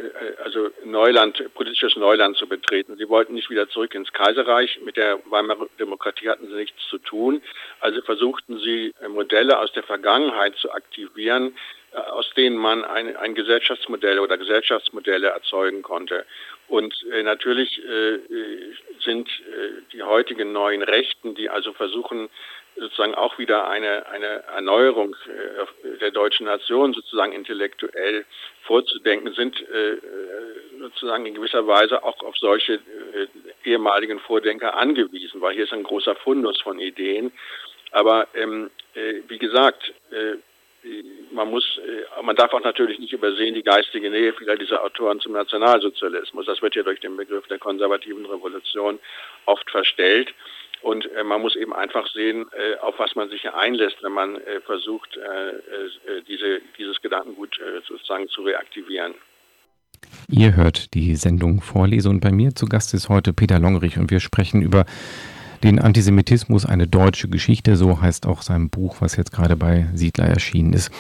also Neuland, politisches Neuland zu betreten. Sie wollten nicht wieder zurück ins Kaiserreich. Mit der Weimarer Demokratie hatten sie nichts zu tun. Also versuchten sie äh, Modelle aus der Vergangenheit zu aktivieren, aus denen man ein, ein Gesellschaftsmodell oder Gesellschaftsmodelle erzeugen konnte. Und äh, natürlich äh, sind äh, die heutigen neuen Rechten, die also versuchen, sozusagen auch wieder eine, eine Erneuerung äh, der deutschen Nation sozusagen intellektuell vorzudenken, sind äh, sozusagen in gewisser Weise auch auf solche äh, ehemaligen Vordenker angewiesen, weil hier ist ein großer Fundus von Ideen. Aber ähm, wie gesagt, man muss, man darf auch natürlich nicht übersehen die geistige Nähe vieler dieser Autoren zum Nationalsozialismus. Das wird ja durch den Begriff der konservativen Revolution oft verstellt. Und äh, man muss eben einfach sehen, äh, auf was man sich hier einlässt, wenn man äh, versucht, diese, dieses Gedankengut sozusagen zu reaktivieren. Ihr hört die Sendung Vorlese und bei mir zu Gast ist heute Peter Longerich und wir sprechen über den Antisemitismus, eine deutsche Geschichte, so heißt auch sein Buch, was jetzt gerade bei Siedler erschienen ist.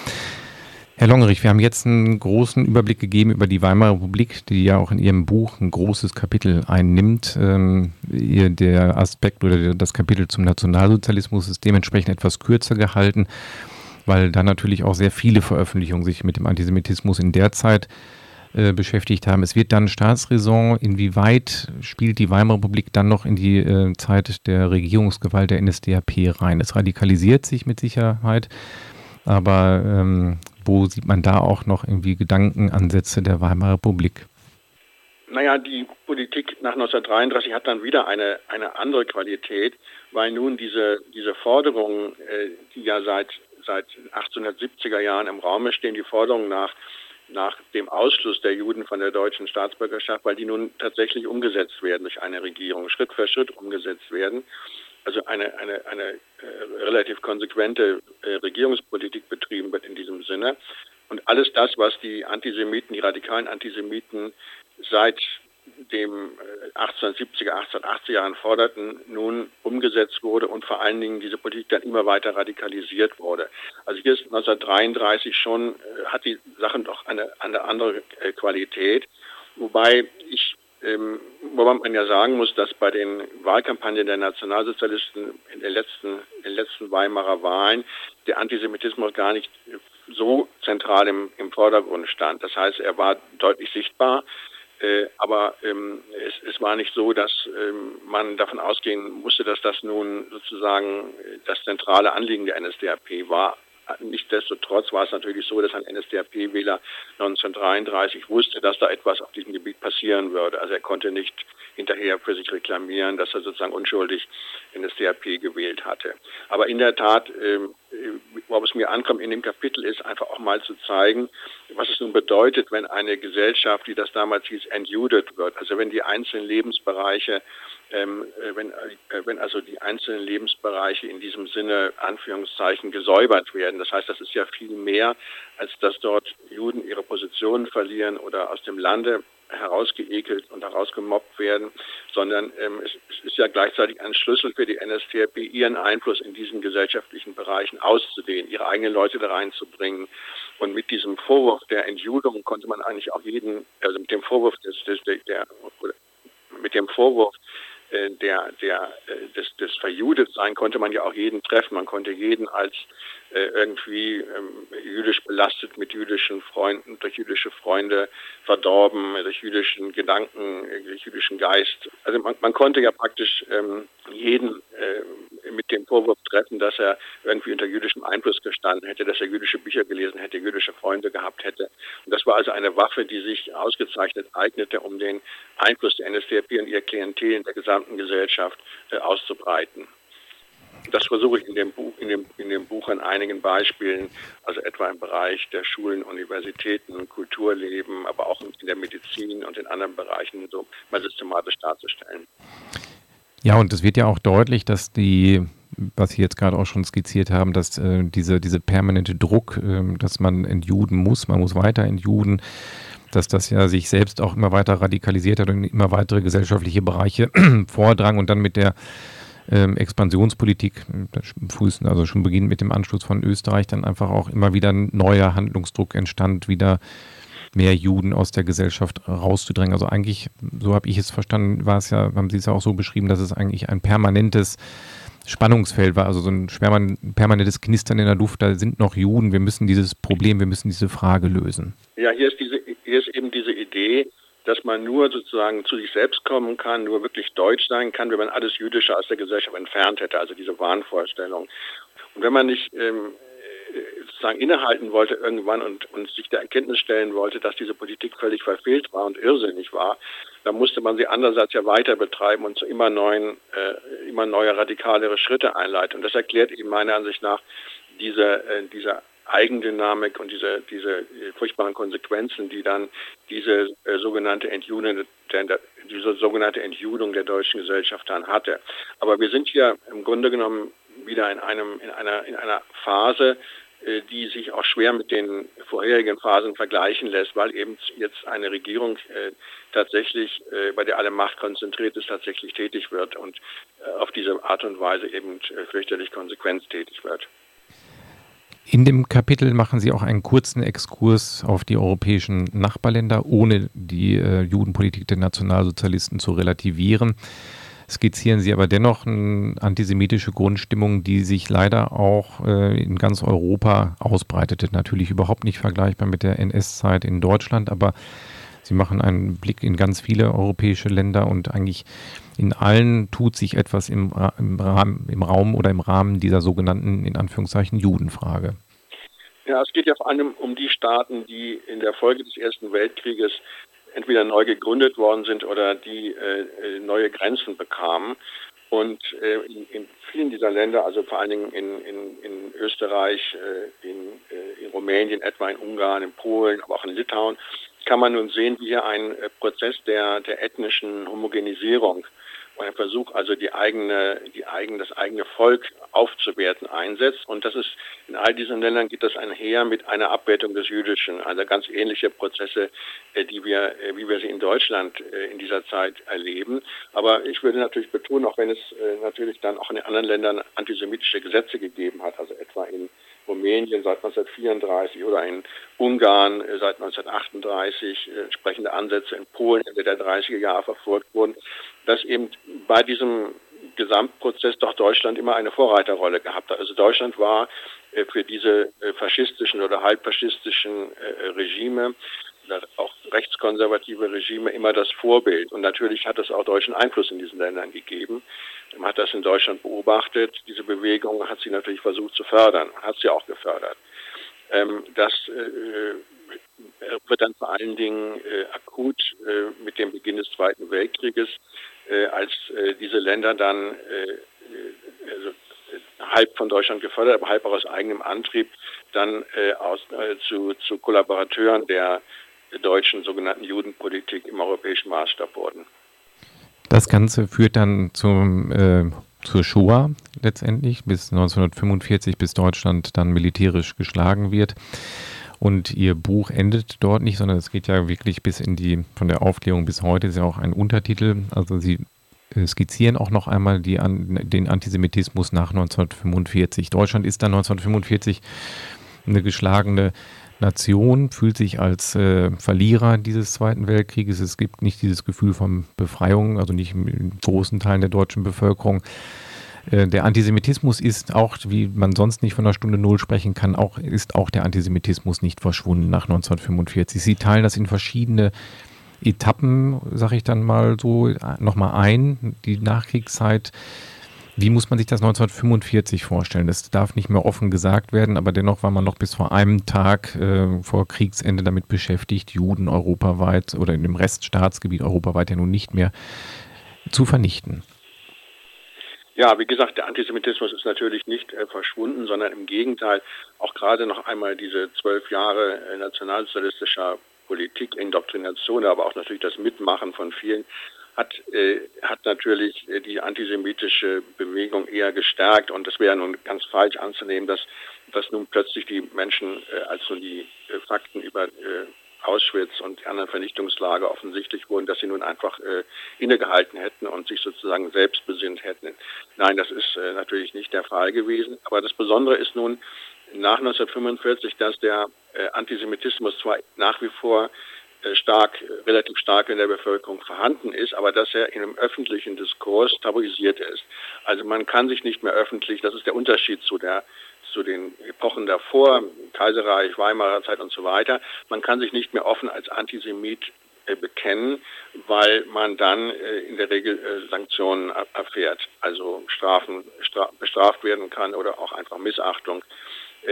Herr Longerich, wir haben jetzt einen großen Überblick gegeben über die Weimarer Republik, die ja auch in Ihrem Buch ein großes Kapitel einnimmt. Ähm, der Aspekt oder das Kapitel zum Nationalsozialismus ist dementsprechend etwas kürzer gehalten, weil da natürlich auch sehr viele Veröffentlichungen sich mit dem Antisemitismus in der Zeit äh, beschäftigt haben. Es wird dann Staatsräson. Inwieweit spielt die Weimarer Republik dann noch in die äh, Zeit der Regierungsgewalt der NSDAP rein? Es radikalisiert sich mit Sicherheit. Aber ähm, wo sieht man da auch noch irgendwie Gedankenansätze der Weimarer Republik? naja, die Politik nach 1933 hat dann wieder eine, eine andere Qualität, weil nun diese, diese Forderungen, äh, die ja seit, seit 1870er Jahren im Raume stehen, die Forderungen nach, nach dem Ausschluss der Juden von der deutschen Staatsbürgerschaft, weil die nun tatsächlich umgesetzt werden durch eine Regierung, Schritt für Schritt umgesetzt werden. Also eine, eine, eine äh, relativ konsequente äh, Regierungspolitik betrieben wird in diesem Sinne. Und alles das, was die Antisemiten, die radikalen Antisemiten seit dem 1870er, äh, 1880er Jahren forderten, nun umgesetzt wurde und vor allen Dingen diese Politik dann immer weiter radikalisiert wurde. Also hier ist 1933 schon, äh, hat die Sache doch eine, eine andere äh, Qualität, wobei ich ähm, wobei man ja sagen muss, dass bei den Wahlkampagnen der Nationalsozialisten in den letzten, in den letzten Weimarer Wahlen der Antisemitismus gar nicht so zentral im, im Vordergrund stand. Das heißt, er war deutlich sichtbar. Äh, aber ähm, es, es, war nicht so, dass ähm, man davon ausgehen musste, dass das nun sozusagen das zentrale Anliegen der NSDAP war. Nichtsdestotrotz war es natürlich so, dass ein NSDAP-Wähler 1933 wusste, dass da etwas auf diesem Gebiet passieren würde. Also er konnte nicht hinterher für sich reklamieren, dass er sozusagen unschuldig NSDAP gewählt hatte. Aber in der Tat, ähm, worauf es mir ankommt in dem Kapitel, ist einfach auch mal zu zeigen, was es nun bedeutet, wenn eine Gesellschaft, wie das damals hieß, entjudet wird. Also wenn die einzelnen Lebensbereiche ähm, äh, wenn, äh, wenn also die einzelnen Lebensbereiche in diesem Sinne Anführungszeichen gesäubert werden. Das heißt, das ist ja viel mehr, als dass dort Juden ihre Positionen verlieren oder aus dem Lande herausgeekelt und herausgemobbt werden, sondern ähm, es, es, ist ja gleichzeitig ein Schlüssel für die NSDAP, ihren Einfluss in diesen gesellschaftlichen Bereichen auszudehnen, ihre eigenen Leute da reinzubringen. Und mit diesem Vorwurf der Entjudung konnte man eigentlich auch jeden, also mit dem Vorwurf des, des der, der mit dem Vorwurf äh, der, der, äh, des, des Verjudetsein konnte man ja auch jeden treffen. Man konnte jeden als irgendwie ähm, jüdisch belastet mit jüdischen Freunden, durch jüdische Freunde verdorben, durch jüdischen Gedanken, durch jüdischen Geist. Also man, man konnte ja praktisch ähm, jeden äh, mit dem Vorwurf treffen, dass er irgendwie unter jüdischem Einfluss gestanden hätte, dass er jüdische Bücher gelesen hätte, jüdische Freunde gehabt hätte. Und das war also eine Waffe, die sich ausgezeichnet eignete, um den Einfluss der NSDAP und ihr Klientel in der gesamten Gesellschaft äh, auszubreiten. Das versuche ich in dem, Buch, in, dem, in dem Buch an einigen Beispielen, also etwa im Bereich der Schulen, Universitäten, Kulturleben, aber auch in der Medizin und in anderen Bereichen so mal systematisch darzustellen. Ja, und es wird ja auch deutlich, dass die, was Sie jetzt gerade auch schon skizziert haben, dass äh, diese, diese permanente Druck, äh, dass man entjuden muss, man muss weiter entjuden, dass das ja sich selbst auch immer weiter radikalisiert hat und immer weitere gesellschaftliche Bereiche vordrang und dann mit der ähm, Expansionspolitik, frühesten, also schon beginnend mit dem Anschluss von Österreich, dann einfach auch immer wieder ein neuer Handlungsdruck entstand, wieder mehr Juden aus der Gesellschaft rauszudrängen. Also eigentlich, so habe ich es verstanden, war es ja, haben Sie es ja auch so beschrieben, dass es eigentlich ein permanentes Spannungsfeld war, also so ein permanentes Knistern in der Luft, da sind noch Juden, wir müssen dieses Problem, wir müssen diese Frage lösen. Ja, hier ist, diese, hier ist eben diese Idee, dass man nur sozusagen zu sich selbst kommen kann, nur wirklich deutsch sein kann, wenn man alles Jüdische aus der Gesellschaft entfernt hätte, also diese Wahnvorstellung. Und wenn man nicht ähm, sozusagen innehalten wollte irgendwann und, und sich der Erkenntnis stellen wollte, dass diese Politik völlig verfehlt war und irrsinnig war, dann musste man sie andererseits ja weiter betreiben und zu immer neuen, äh, immer neue radikalere Schritte einleiten. Und das erklärt eben meiner Ansicht nach diese, äh, diese Eigendynamik und diese, diese furchtbaren Konsequenzen, die dann diese äh, sogenannte Entjudung der, diese sogenannte Entjudung der deutschen Gesellschaft dann hatte. Aber wir sind hier im Grunde genommen wieder in einem in einer in einer Phase, äh, die sich auch schwer mit den vorherigen Phasen vergleichen lässt, weil eben jetzt eine Regierung äh, tatsächlich, äh, bei der alle Macht konzentriert ist, tatsächlich tätig wird und auf diese Art und Weise eben fürchterlich konsequenztätig wird. In dem Kapitel machen Sie auch einen kurzen Exkurs auf die europäischen Nachbarländer, ohne die äh, Judenpolitik der Nationalsozialisten zu relativieren skizzieren sie aber dennoch eine antisemitische Grundstimmung, die sich leider auch äh, in ganz Europa ausbreitete. Natürlich überhaupt nicht vergleichbar mit der NS-Zeit in Deutschland, aber sie machen einen Blick in ganz viele europäische Länder und eigentlich in allen tut sich etwas im, im, Rahmen, im Raum oder im Rahmen dieser sogenannten, in Anführungszeichen, Judenfrage. Ja, es geht ja vor allem um die Staaten, die in der Folge des Ersten Weltkrieges entweder neu gegründet worden sind oder die neue Grenzen bekamen. Und äh, in, in, vielen dieser Länder, also vor allen Dingen in, in, in Österreich, äh, in, äh, in, Rumänien, etwa in Ungarn, in Polen, aber auch in Litauen, kann man nun sehen, wie hier ein äh, Prozess der, der ethnischen Homogenisierung Versuch, also die eigene, die eigene, das eigene Volk aufzuwerten einsetzt. Und das ist in all diesen Ländern geht das einher mit einer Abwertung des Jüdischen, also ganz ähnliche Prozesse, äh, die wir, äh, wie wir sie in Deutschland äh, in dieser Zeit erleben. Aber ich würde natürlich betonen, auch wenn es natürlich dann auch in den anderen Ländern antisemitische Gesetze gegeben hat, also etwa in Rumänien seit 1934 oder in Ungarn seit 1938 entsprechende Ansätze in Polen Ende der 30er Jahre verfolgt wurden, dass eben bei diesem Gesamtprozess doch Deutschland immer eine Vorreiterrolle gehabt hat. Also Deutschland war äh, für diese äh, faschistischen oder halbfaschistischen äh, Regime auch rechtskonservative Regime immer das Vorbild. Und natürlich hat es auch deutschen Einfluss in diesen Ländern gegeben. Man hat das in Deutschland beobachtet. Diese Bewegung hat sie natürlich versucht zu fördern, hat sie auch gefördert. Ähm, das wird dann vor allen Dingen akut mit dem Beginn des Zweiten Weltkrieges äh, als äh, diese Länder dann äh, also, halb von Deutschland gefördert, aber halb auch aus eigenem Antrieb dann aus, zu, zu Kollaborateuren der deutschen sogenannten Judenpolitik im europäischen Maßstab wurden. Das Ganze führt dann zum, äh, zur Shoah letztendlich bis 1945, bis Deutschland dann militärisch geschlagen wird. Und ihr Buch endet dort nicht, sondern es geht ja wirklich bis in die, von der Aufklärung bis heute ist ja auch ein Untertitel. Also sie äh, skizzieren auch noch einmal die, den Antisemitismus nach 1945. Deutschland ist dann 1945 eine geschlagene Nation, fühlt sich als äh, Verlierer dieses Zweiten Weltkrieges. Es gibt nicht dieses Gefühl von Befreiung, also nicht in großen Teilen der deutschen Bevölkerung. Äh, der Antisemitismus ist auch, wie man sonst nicht von der Stunde Null sprechen kann, auch, ist auch der Antisemitismus nicht verschwunden nach 1945. Sie teilen das in verschiedene Etappen, sage ich dann mal so, nochmal ein. Die Nachkriegszeit, wie muss man sich das 1945 vorstellen? Das darf nicht mehr offen gesagt werden, aber dennoch war man noch bis vor einem Tag äh, vor Kriegsende damit beschäftigt, Juden europaweit oder in dem Reststaatsgebiet europaweit ja nun nicht mehr zu vernichten. Ja, wie gesagt, der Antisemitismus ist natürlich nicht äh, verschwunden, sondern im Gegenteil auch gerade noch einmal diese zwölf Jahre äh, nationalsozialistischer Politik, Indoktrination, aber auch natürlich das Mitmachen von vielen hat, äh, hat natürlich äh, die antisemitische Bewegung eher gestärkt. Und es wäre nun ganz falsch anzunehmen, dass, dass nun plötzlich die Menschen, äh, als nun die äh, Fakten über äh, Auschwitz und die anderen Vernichtungslager offensichtlich wurden, dass sie nun einfach äh, innegehalten hätten und sich sozusagen selbst besinnt hätten. Nein, das ist äh, natürlich nicht der Fall gewesen. Aber das Besondere ist nun nach 1945, dass der äh, Antisemitismus zwar nach wie vor stark, relativ stark in der Bevölkerung vorhanden ist, aber dass er in einem öffentlichen Diskurs tabuisiert ist. Also man kann sich nicht mehr öffentlich, das ist der Unterschied zu der zu den Epochen davor, Kaiserreich, Weimarer Zeit und so weiter. Man kann sich nicht mehr offen als Antisemit äh, bekennen, weil man dann äh, in der Regel äh, Sanktionen erfährt, also Strafen stra bestraft werden kann oder auch einfach Missachtung äh,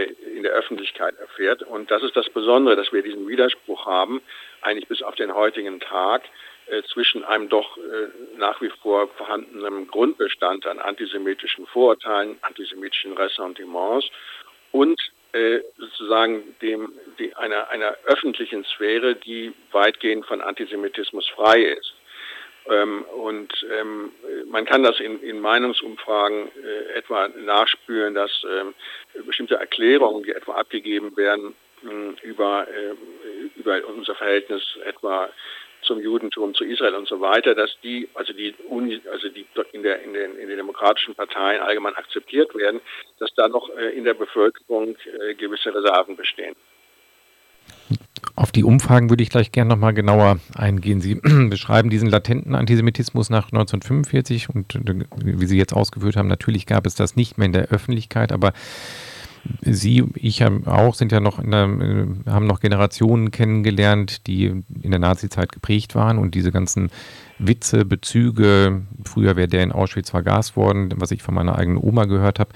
in der Öffentlichkeit erfährt. Und das ist das Besondere, dass wir diesen Widerspruch haben, eigentlich bis auf den heutigen Tag, äh, zwischen einem doch äh, nach wie vor vorhandenen Grundbestand an antisemitischen Vorurteilen, antisemitischen Ressentiments und äh, sozusagen dem, die, einer, einer öffentlichen Sphäre, die weitgehend von Antisemitismus frei ist. Ähm, und ähm, man kann das in, in Meinungsumfragen äh, etwa nachspüren, dass ähm, bestimmte Erklärungen, die etwa abgegeben werden über, äh, über unser Verhältnis etwa zum Judentum, zu Israel und so weiter, dass die, also die Uni, also die in der in den in den demokratischen Parteien allgemein akzeptiert werden, dass da noch äh, in der Bevölkerung äh, gewisse Reserven bestehen. Auf die Umfragen würde ich gleich gerne nochmal genauer eingehen. Sie beschreiben diesen latenten Antisemitismus nach 1945 und äh, wie Sie jetzt ausgeführt haben, natürlich gab es das nicht mehr in der Öffentlichkeit, aber Sie, ich auch, sind ja noch der, äh, haben noch Generationen kennengelernt, die in der Nazizeit geprägt waren und diese ganzen Witze, Bezüge, früher wäre der in Auschwitz vergaß worden, was ich von meiner eigenen Oma gehört habe,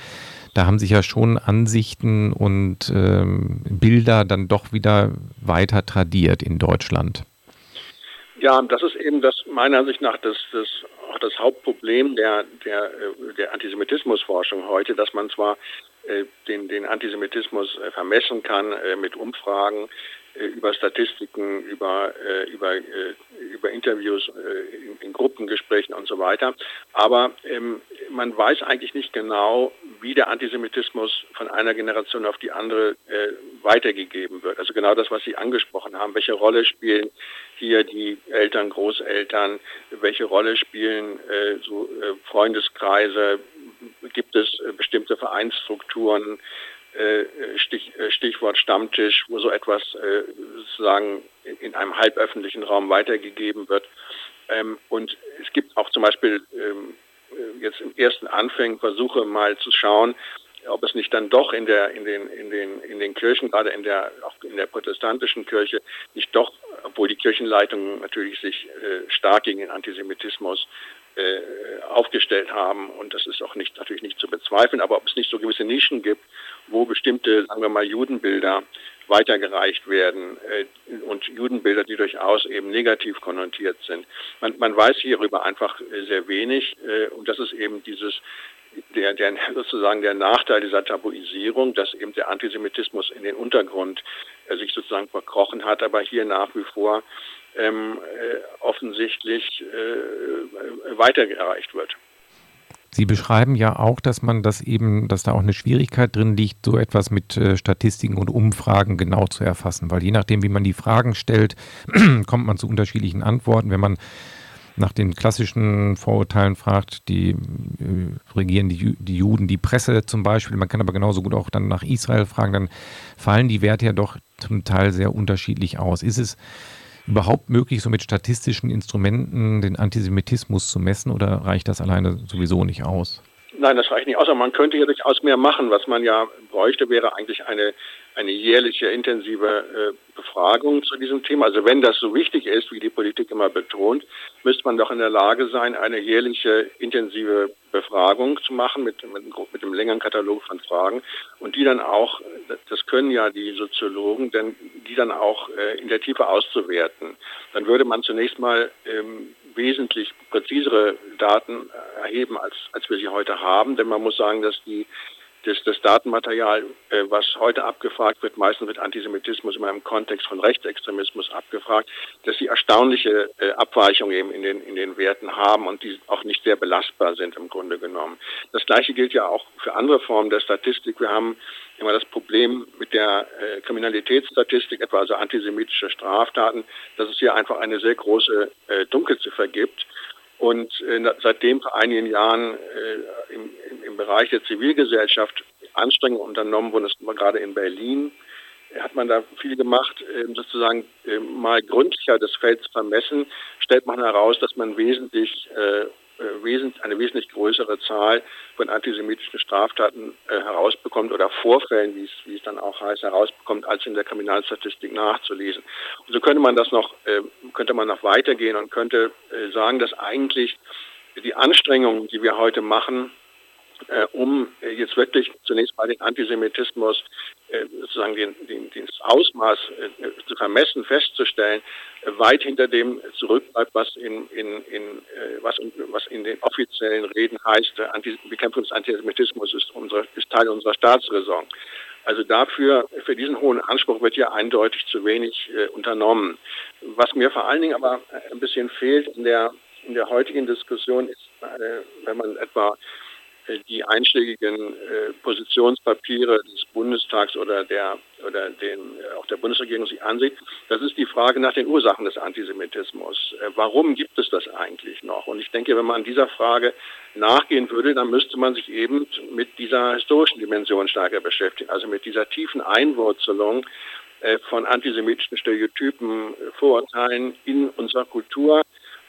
da haben sich ja schon Ansichten und ähm, Bilder dann doch wieder weiter tradiert in Deutschland. Ja, das ist eben das meiner Ansicht nach das, das, auch das Hauptproblem der, der, äh, der Antisemitismusforschung heute, dass man zwar äh, den, den Antisemitismus äh, vermessen kann äh, mit Umfragen, über Statistiken, über, äh, über, über Interviews in, Gruppengesprächen und so weiter. Aber ähm, man weiß eigentlich nicht genau, wie der Antisemitismus von einer Generation auf die andere weitergegeben wird. Also genau das, was Sie angesprochen haben. Welche Rolle spielen hier die Eltern, Großeltern? Welche Rolle spielen so Freundeskreise? Gibt es bestimmte Vereinsstrukturen? Äh, Stich, äh, Stichwort Stammtisch, wo so etwas äh, sozusagen in einem halböffentlichen Raum weitergegeben wird. Ähm, und es gibt auch zum Beispiel ähm, jetzt im ersten Anfängen Versuche mal zu schauen, ob es nicht dann doch in der in den in den in den Kirchen gerade in der auch in der protestantischen Kirche nicht doch obwohl die Kirchenleitungen natürlich sich äh, stark gegen den Antisemitismus äh, aufgestellt haben und das ist auch nicht natürlich nicht zu bezweifeln aber ob es nicht so gewisse Nischen gibt wo bestimmte, sagen wir mal, Judenbilder weitergereicht werden äh, und Judenbilder, die durchaus eben negativ konnotiert sind. Man, man weiß hierüber einfach äh, sehr wenig äh, und das ist eben dieses der, der sozusagen der Nachteil dieser Tabuisierung, dass eben der Antisemitismus in den Untergrund sich sozusagen verkrochen hat, aber hier nach wie vor ähm, äh, offensichtlich äh, weitergereicht wird. Sie beschreiben ja auch, dass man das eben, dass da auch eine Schwierigkeit drin liegt, so etwas mit äh, Statistiken und Umfragen genau zu erfassen, weil je nachdem, wie man die Fragen stellt, kommt man zu unterschiedlichen Antworten. Wenn man nach den klassischen Vorurteilen fragt, die äh, regieren die, die Juden, die Presse zum Beispiel, man kann aber genauso gut auch dann nach Israel fragen, dann fallen die Werte ja doch zum Teil sehr unterschiedlich aus. Ist es überhaupt möglich, so mit statistischen Instrumenten den Antisemitismus zu messen oder reicht das alleine sowieso nicht aus? Nein, das reicht nicht aus. man könnte ja durchaus mehr machen. Was man ja bräuchte, wäre eigentlich eine, eine jährliche intensive äh, Befragung zu diesem Thema. Also wenn das so wichtig ist, wie die Politik immer betont, müsste man doch in der Lage sein, eine jährliche intensive Befragung zu machen mit, mit, mit einem längeren Katalog von Fragen und die dann auch, das können ja die Soziologen, denn die dann auch äh, in der Tiefe auszuwerten. Dann würde man zunächst mal ähm, wesentlich präzisere Daten erheben, als, als wir sie heute haben. Denn man muss sagen, dass die das, das Datenmaterial, äh, was heute abgefragt wird, meistens mit Antisemitismus immer im Kontext von Rechtsextremismus abgefragt, dass sie erstaunliche äh, Abweichungen eben in den, in den Werten haben und die auch nicht sehr belastbar sind im Grunde genommen. Das Gleiche gilt ja auch für andere Formen der Statistik. Wir haben immer das Problem mit der äh, Kriminalitätsstatistik, etwa also antisemitische Straftaten, dass es hier einfach eine sehr große äh, Dunkelziffer gibt. Und äh, seitdem vor einigen Jahren äh, im, im, Bereich der Zivilgesellschaft Anstrengungen unternommen wurden, das war gerade in Berlin, hat man da viel gemacht, äh, sozusagen äh, mal gründlicher das Feld zu vermessen, stellt man heraus, dass man wesentlich äh, äh, eine wesentlich größere Zahl von antisemitischen Straftaten äh, herausbekommt oder Vorfällen, wie es, wie es dann auch heißt, herausbekommt, als in der Kriminalstatistik nachzulesen. Und so könnte man das noch, äh, könnte man noch weitergehen und könnte sagen, dass eigentlich die Anstrengungen, die wir heute machen, äh, um äh, jetzt wirklich zunächst mal den Antisemitismus, äh, sozusagen den, den, den Ausmaß äh, zu vermessen, festzustellen, äh, weit hinter dem zurückbleibt, was in, in, in, äh, was, was in den offiziellen Reden heißt, Anti Bekämpfung des Antisemitismus ist, unsere, ist Teil unserer Staatsräson. Also dafür, für diesen hohen Anspruch wird ja eindeutig zu wenig äh, unternommen. Was mir vor allen Dingen aber ein bisschen fehlt in der, in der heutigen Diskussion ist, äh, wenn man etwa äh, die einschlägigen äh, Positionspapiere des Bundestags oder der oder den äh, auch der Bundesregierung sich ansieht, das ist die Frage nach den Ursachen des Antisemitismus. Äh, warum gibt es das eigentlich noch? Und ich denke, wenn man dieser Frage nachgehen würde, dann müsste man sich eben mit dieser historischen Dimension stärker beschäftigen, also mit dieser tiefen Einwurzelung äh, von antisemitischen Stereotypen, Vorurteilen in unserer Kultur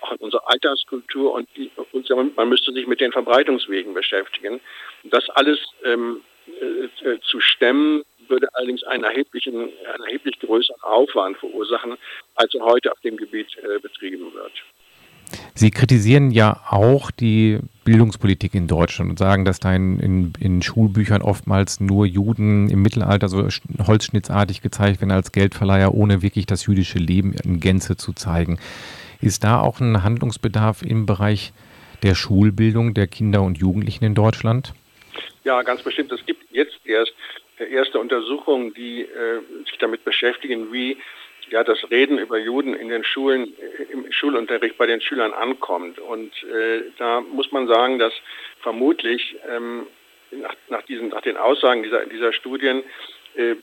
auch in unserer Alltagskultur und, die, und man müsste sich mit den Verbreitungswegen beschäftigen. Das alles ähm, äh, äh, zu stemmen, würde allerdings einen erheblichen, einen erheblich größeren Aufwand verursachen, als er heute auf dem Gebiet äh, betrieben wird. Sie kritisieren ja auch die Bildungspolitik in Deutschland und sagen, dass da in, in, in, Schulbüchern oftmals nur Juden im Mittelalter so holzschnittsartig gezeigt werden als Geldverleiher, ohne wirklich das jüdische Leben in Gänze zu zeigen. Ist da auch ein Handlungsbedarf im Bereich der Schulbildung der Kinder und Jugendlichen in Deutschland? Ja, ganz bestimmt. Es gibt jetzt erst erste Untersuchungen, die äh, sich damit beschäftigen, wie ja, das Reden über Juden in den Schulen, im Schulunterricht bei den Schülern ankommt. Und äh, da muss man sagen, dass vermutlich ähm, nach, nach, diesen, nach den Aussagen dieser, dieser Studien äh,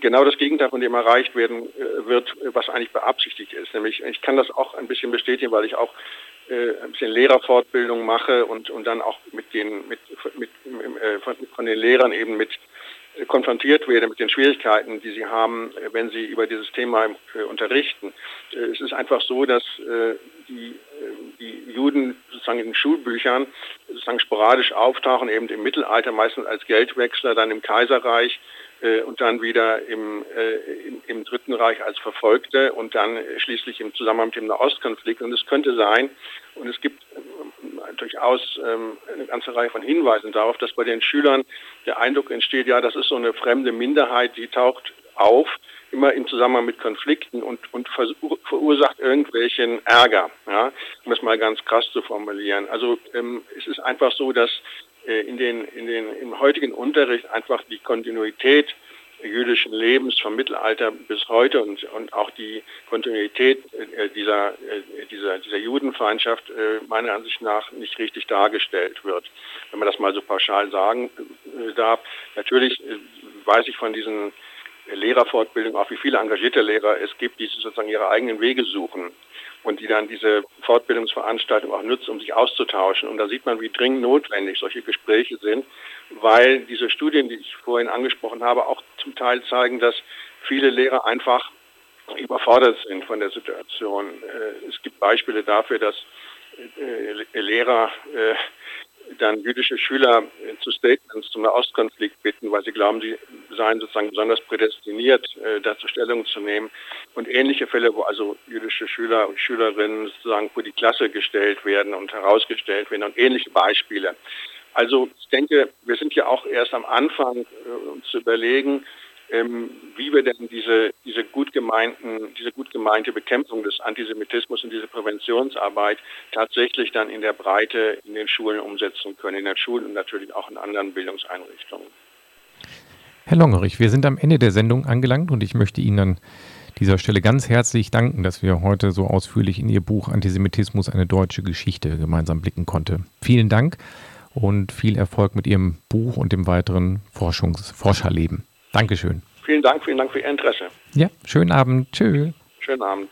genau das Gegenteil von dem erreicht werden äh, wird, was eigentlich beabsichtigt ist. Nämlich, ich kann das auch ein bisschen bestätigen, weil ich auch äh, ein bisschen Lehrerfortbildung mache und, und dann auch mit den, mit, mit, äh, von, von den Lehrern eben mit konfrontiert werde mit den Schwierigkeiten, die sie haben, wenn sie über dieses Thema unterrichten. Es ist einfach so, dass die, die Juden sozusagen in Schulbüchern sozusagen sporadisch auftauchen, eben im Mittelalter meistens als Geldwechsler, dann im Kaiserreich und dann wieder im, im, im, Dritten Reich als Verfolgte und dann schließlich im Zusammenhang mit dem Nahostkonflikt. Und es könnte sein, und es gibt durchaus ähm, eine ganze Reihe von Hinweisen darauf, dass bei den Schülern der Eindruck entsteht, ja, das ist so eine fremde Minderheit, die taucht auf, immer im Zusammenhang mit Konflikten und, und verursacht irgendwelchen Ärger, ja, um es mal ganz krass zu formulieren. Also ähm, es ist einfach so, dass äh, in den, in den, im heutigen Unterricht einfach die Kontinuität jüdischen Lebens vom Mittelalter bis heute und, und auch die Kontinuität äh, dieser, äh, dieser, dieser Judenfeindschaft äh, meiner Ansicht nach nicht richtig dargestellt wird. Wenn man das mal so pauschal sagen darf. Natürlich weiß ich von diesen Lehrerfortbildungen auch, wie viele engagierte Lehrer es gibt, die sozusagen ihre eigenen Wege suchen und die dann diese Fortbildungsveranstaltung auch nutzen, um sich auszutauschen. Und da sieht man, wie dringend notwendig solche Gespräche sind, weil diese Studien, die ich vorhin angesprochen habe, auch zum Teil zeigen, dass viele Lehrer einfach überfordert sind von der Situation. Äh, es gibt Beispiele dafür, dass äh, Lehrer äh, dann jüdische Schüler zu Statements zum Nahostkonflikt bitten, weil sie glauben, sie seien sozusagen besonders prädestiniert, dazu Stellung zu nehmen. Und ähnliche Fälle, wo also jüdische Schüler und Schülerinnen sozusagen vor die Klasse gestellt werden und herausgestellt werden und ähnliche Beispiele. Also ich denke, wir sind ja auch erst am Anfang, äh, uns zu überlegen, ähm, wie wir denn diese, diese, gut gemeinten, diese gut gemeinte Bekämpfung des Antisemitismus und diese Präventionsarbeit tatsächlich dann in der Breite in den Schulen umsetzen können, in den Schulen und natürlich auch in anderen Bildungseinrichtungen. Herr Longerich, wir sind am Ende der Sendung angelangt und ich möchte Ihnen an dieser Stelle ganz herzlich danken, dass wir heute so ausführlich in Ihr Buch Antisemitismus eine deutsche Geschichte gemeinsam blicken konnte. Vielen Dank und viel Erfolg mit Ihrem Buch und dem weiteren Forschungs Forscherleben. Dankeschön. Vielen Dank, vielen Dank für Ihr Interesse. Ja, schönen Abend. Tschö. Schönen Abend.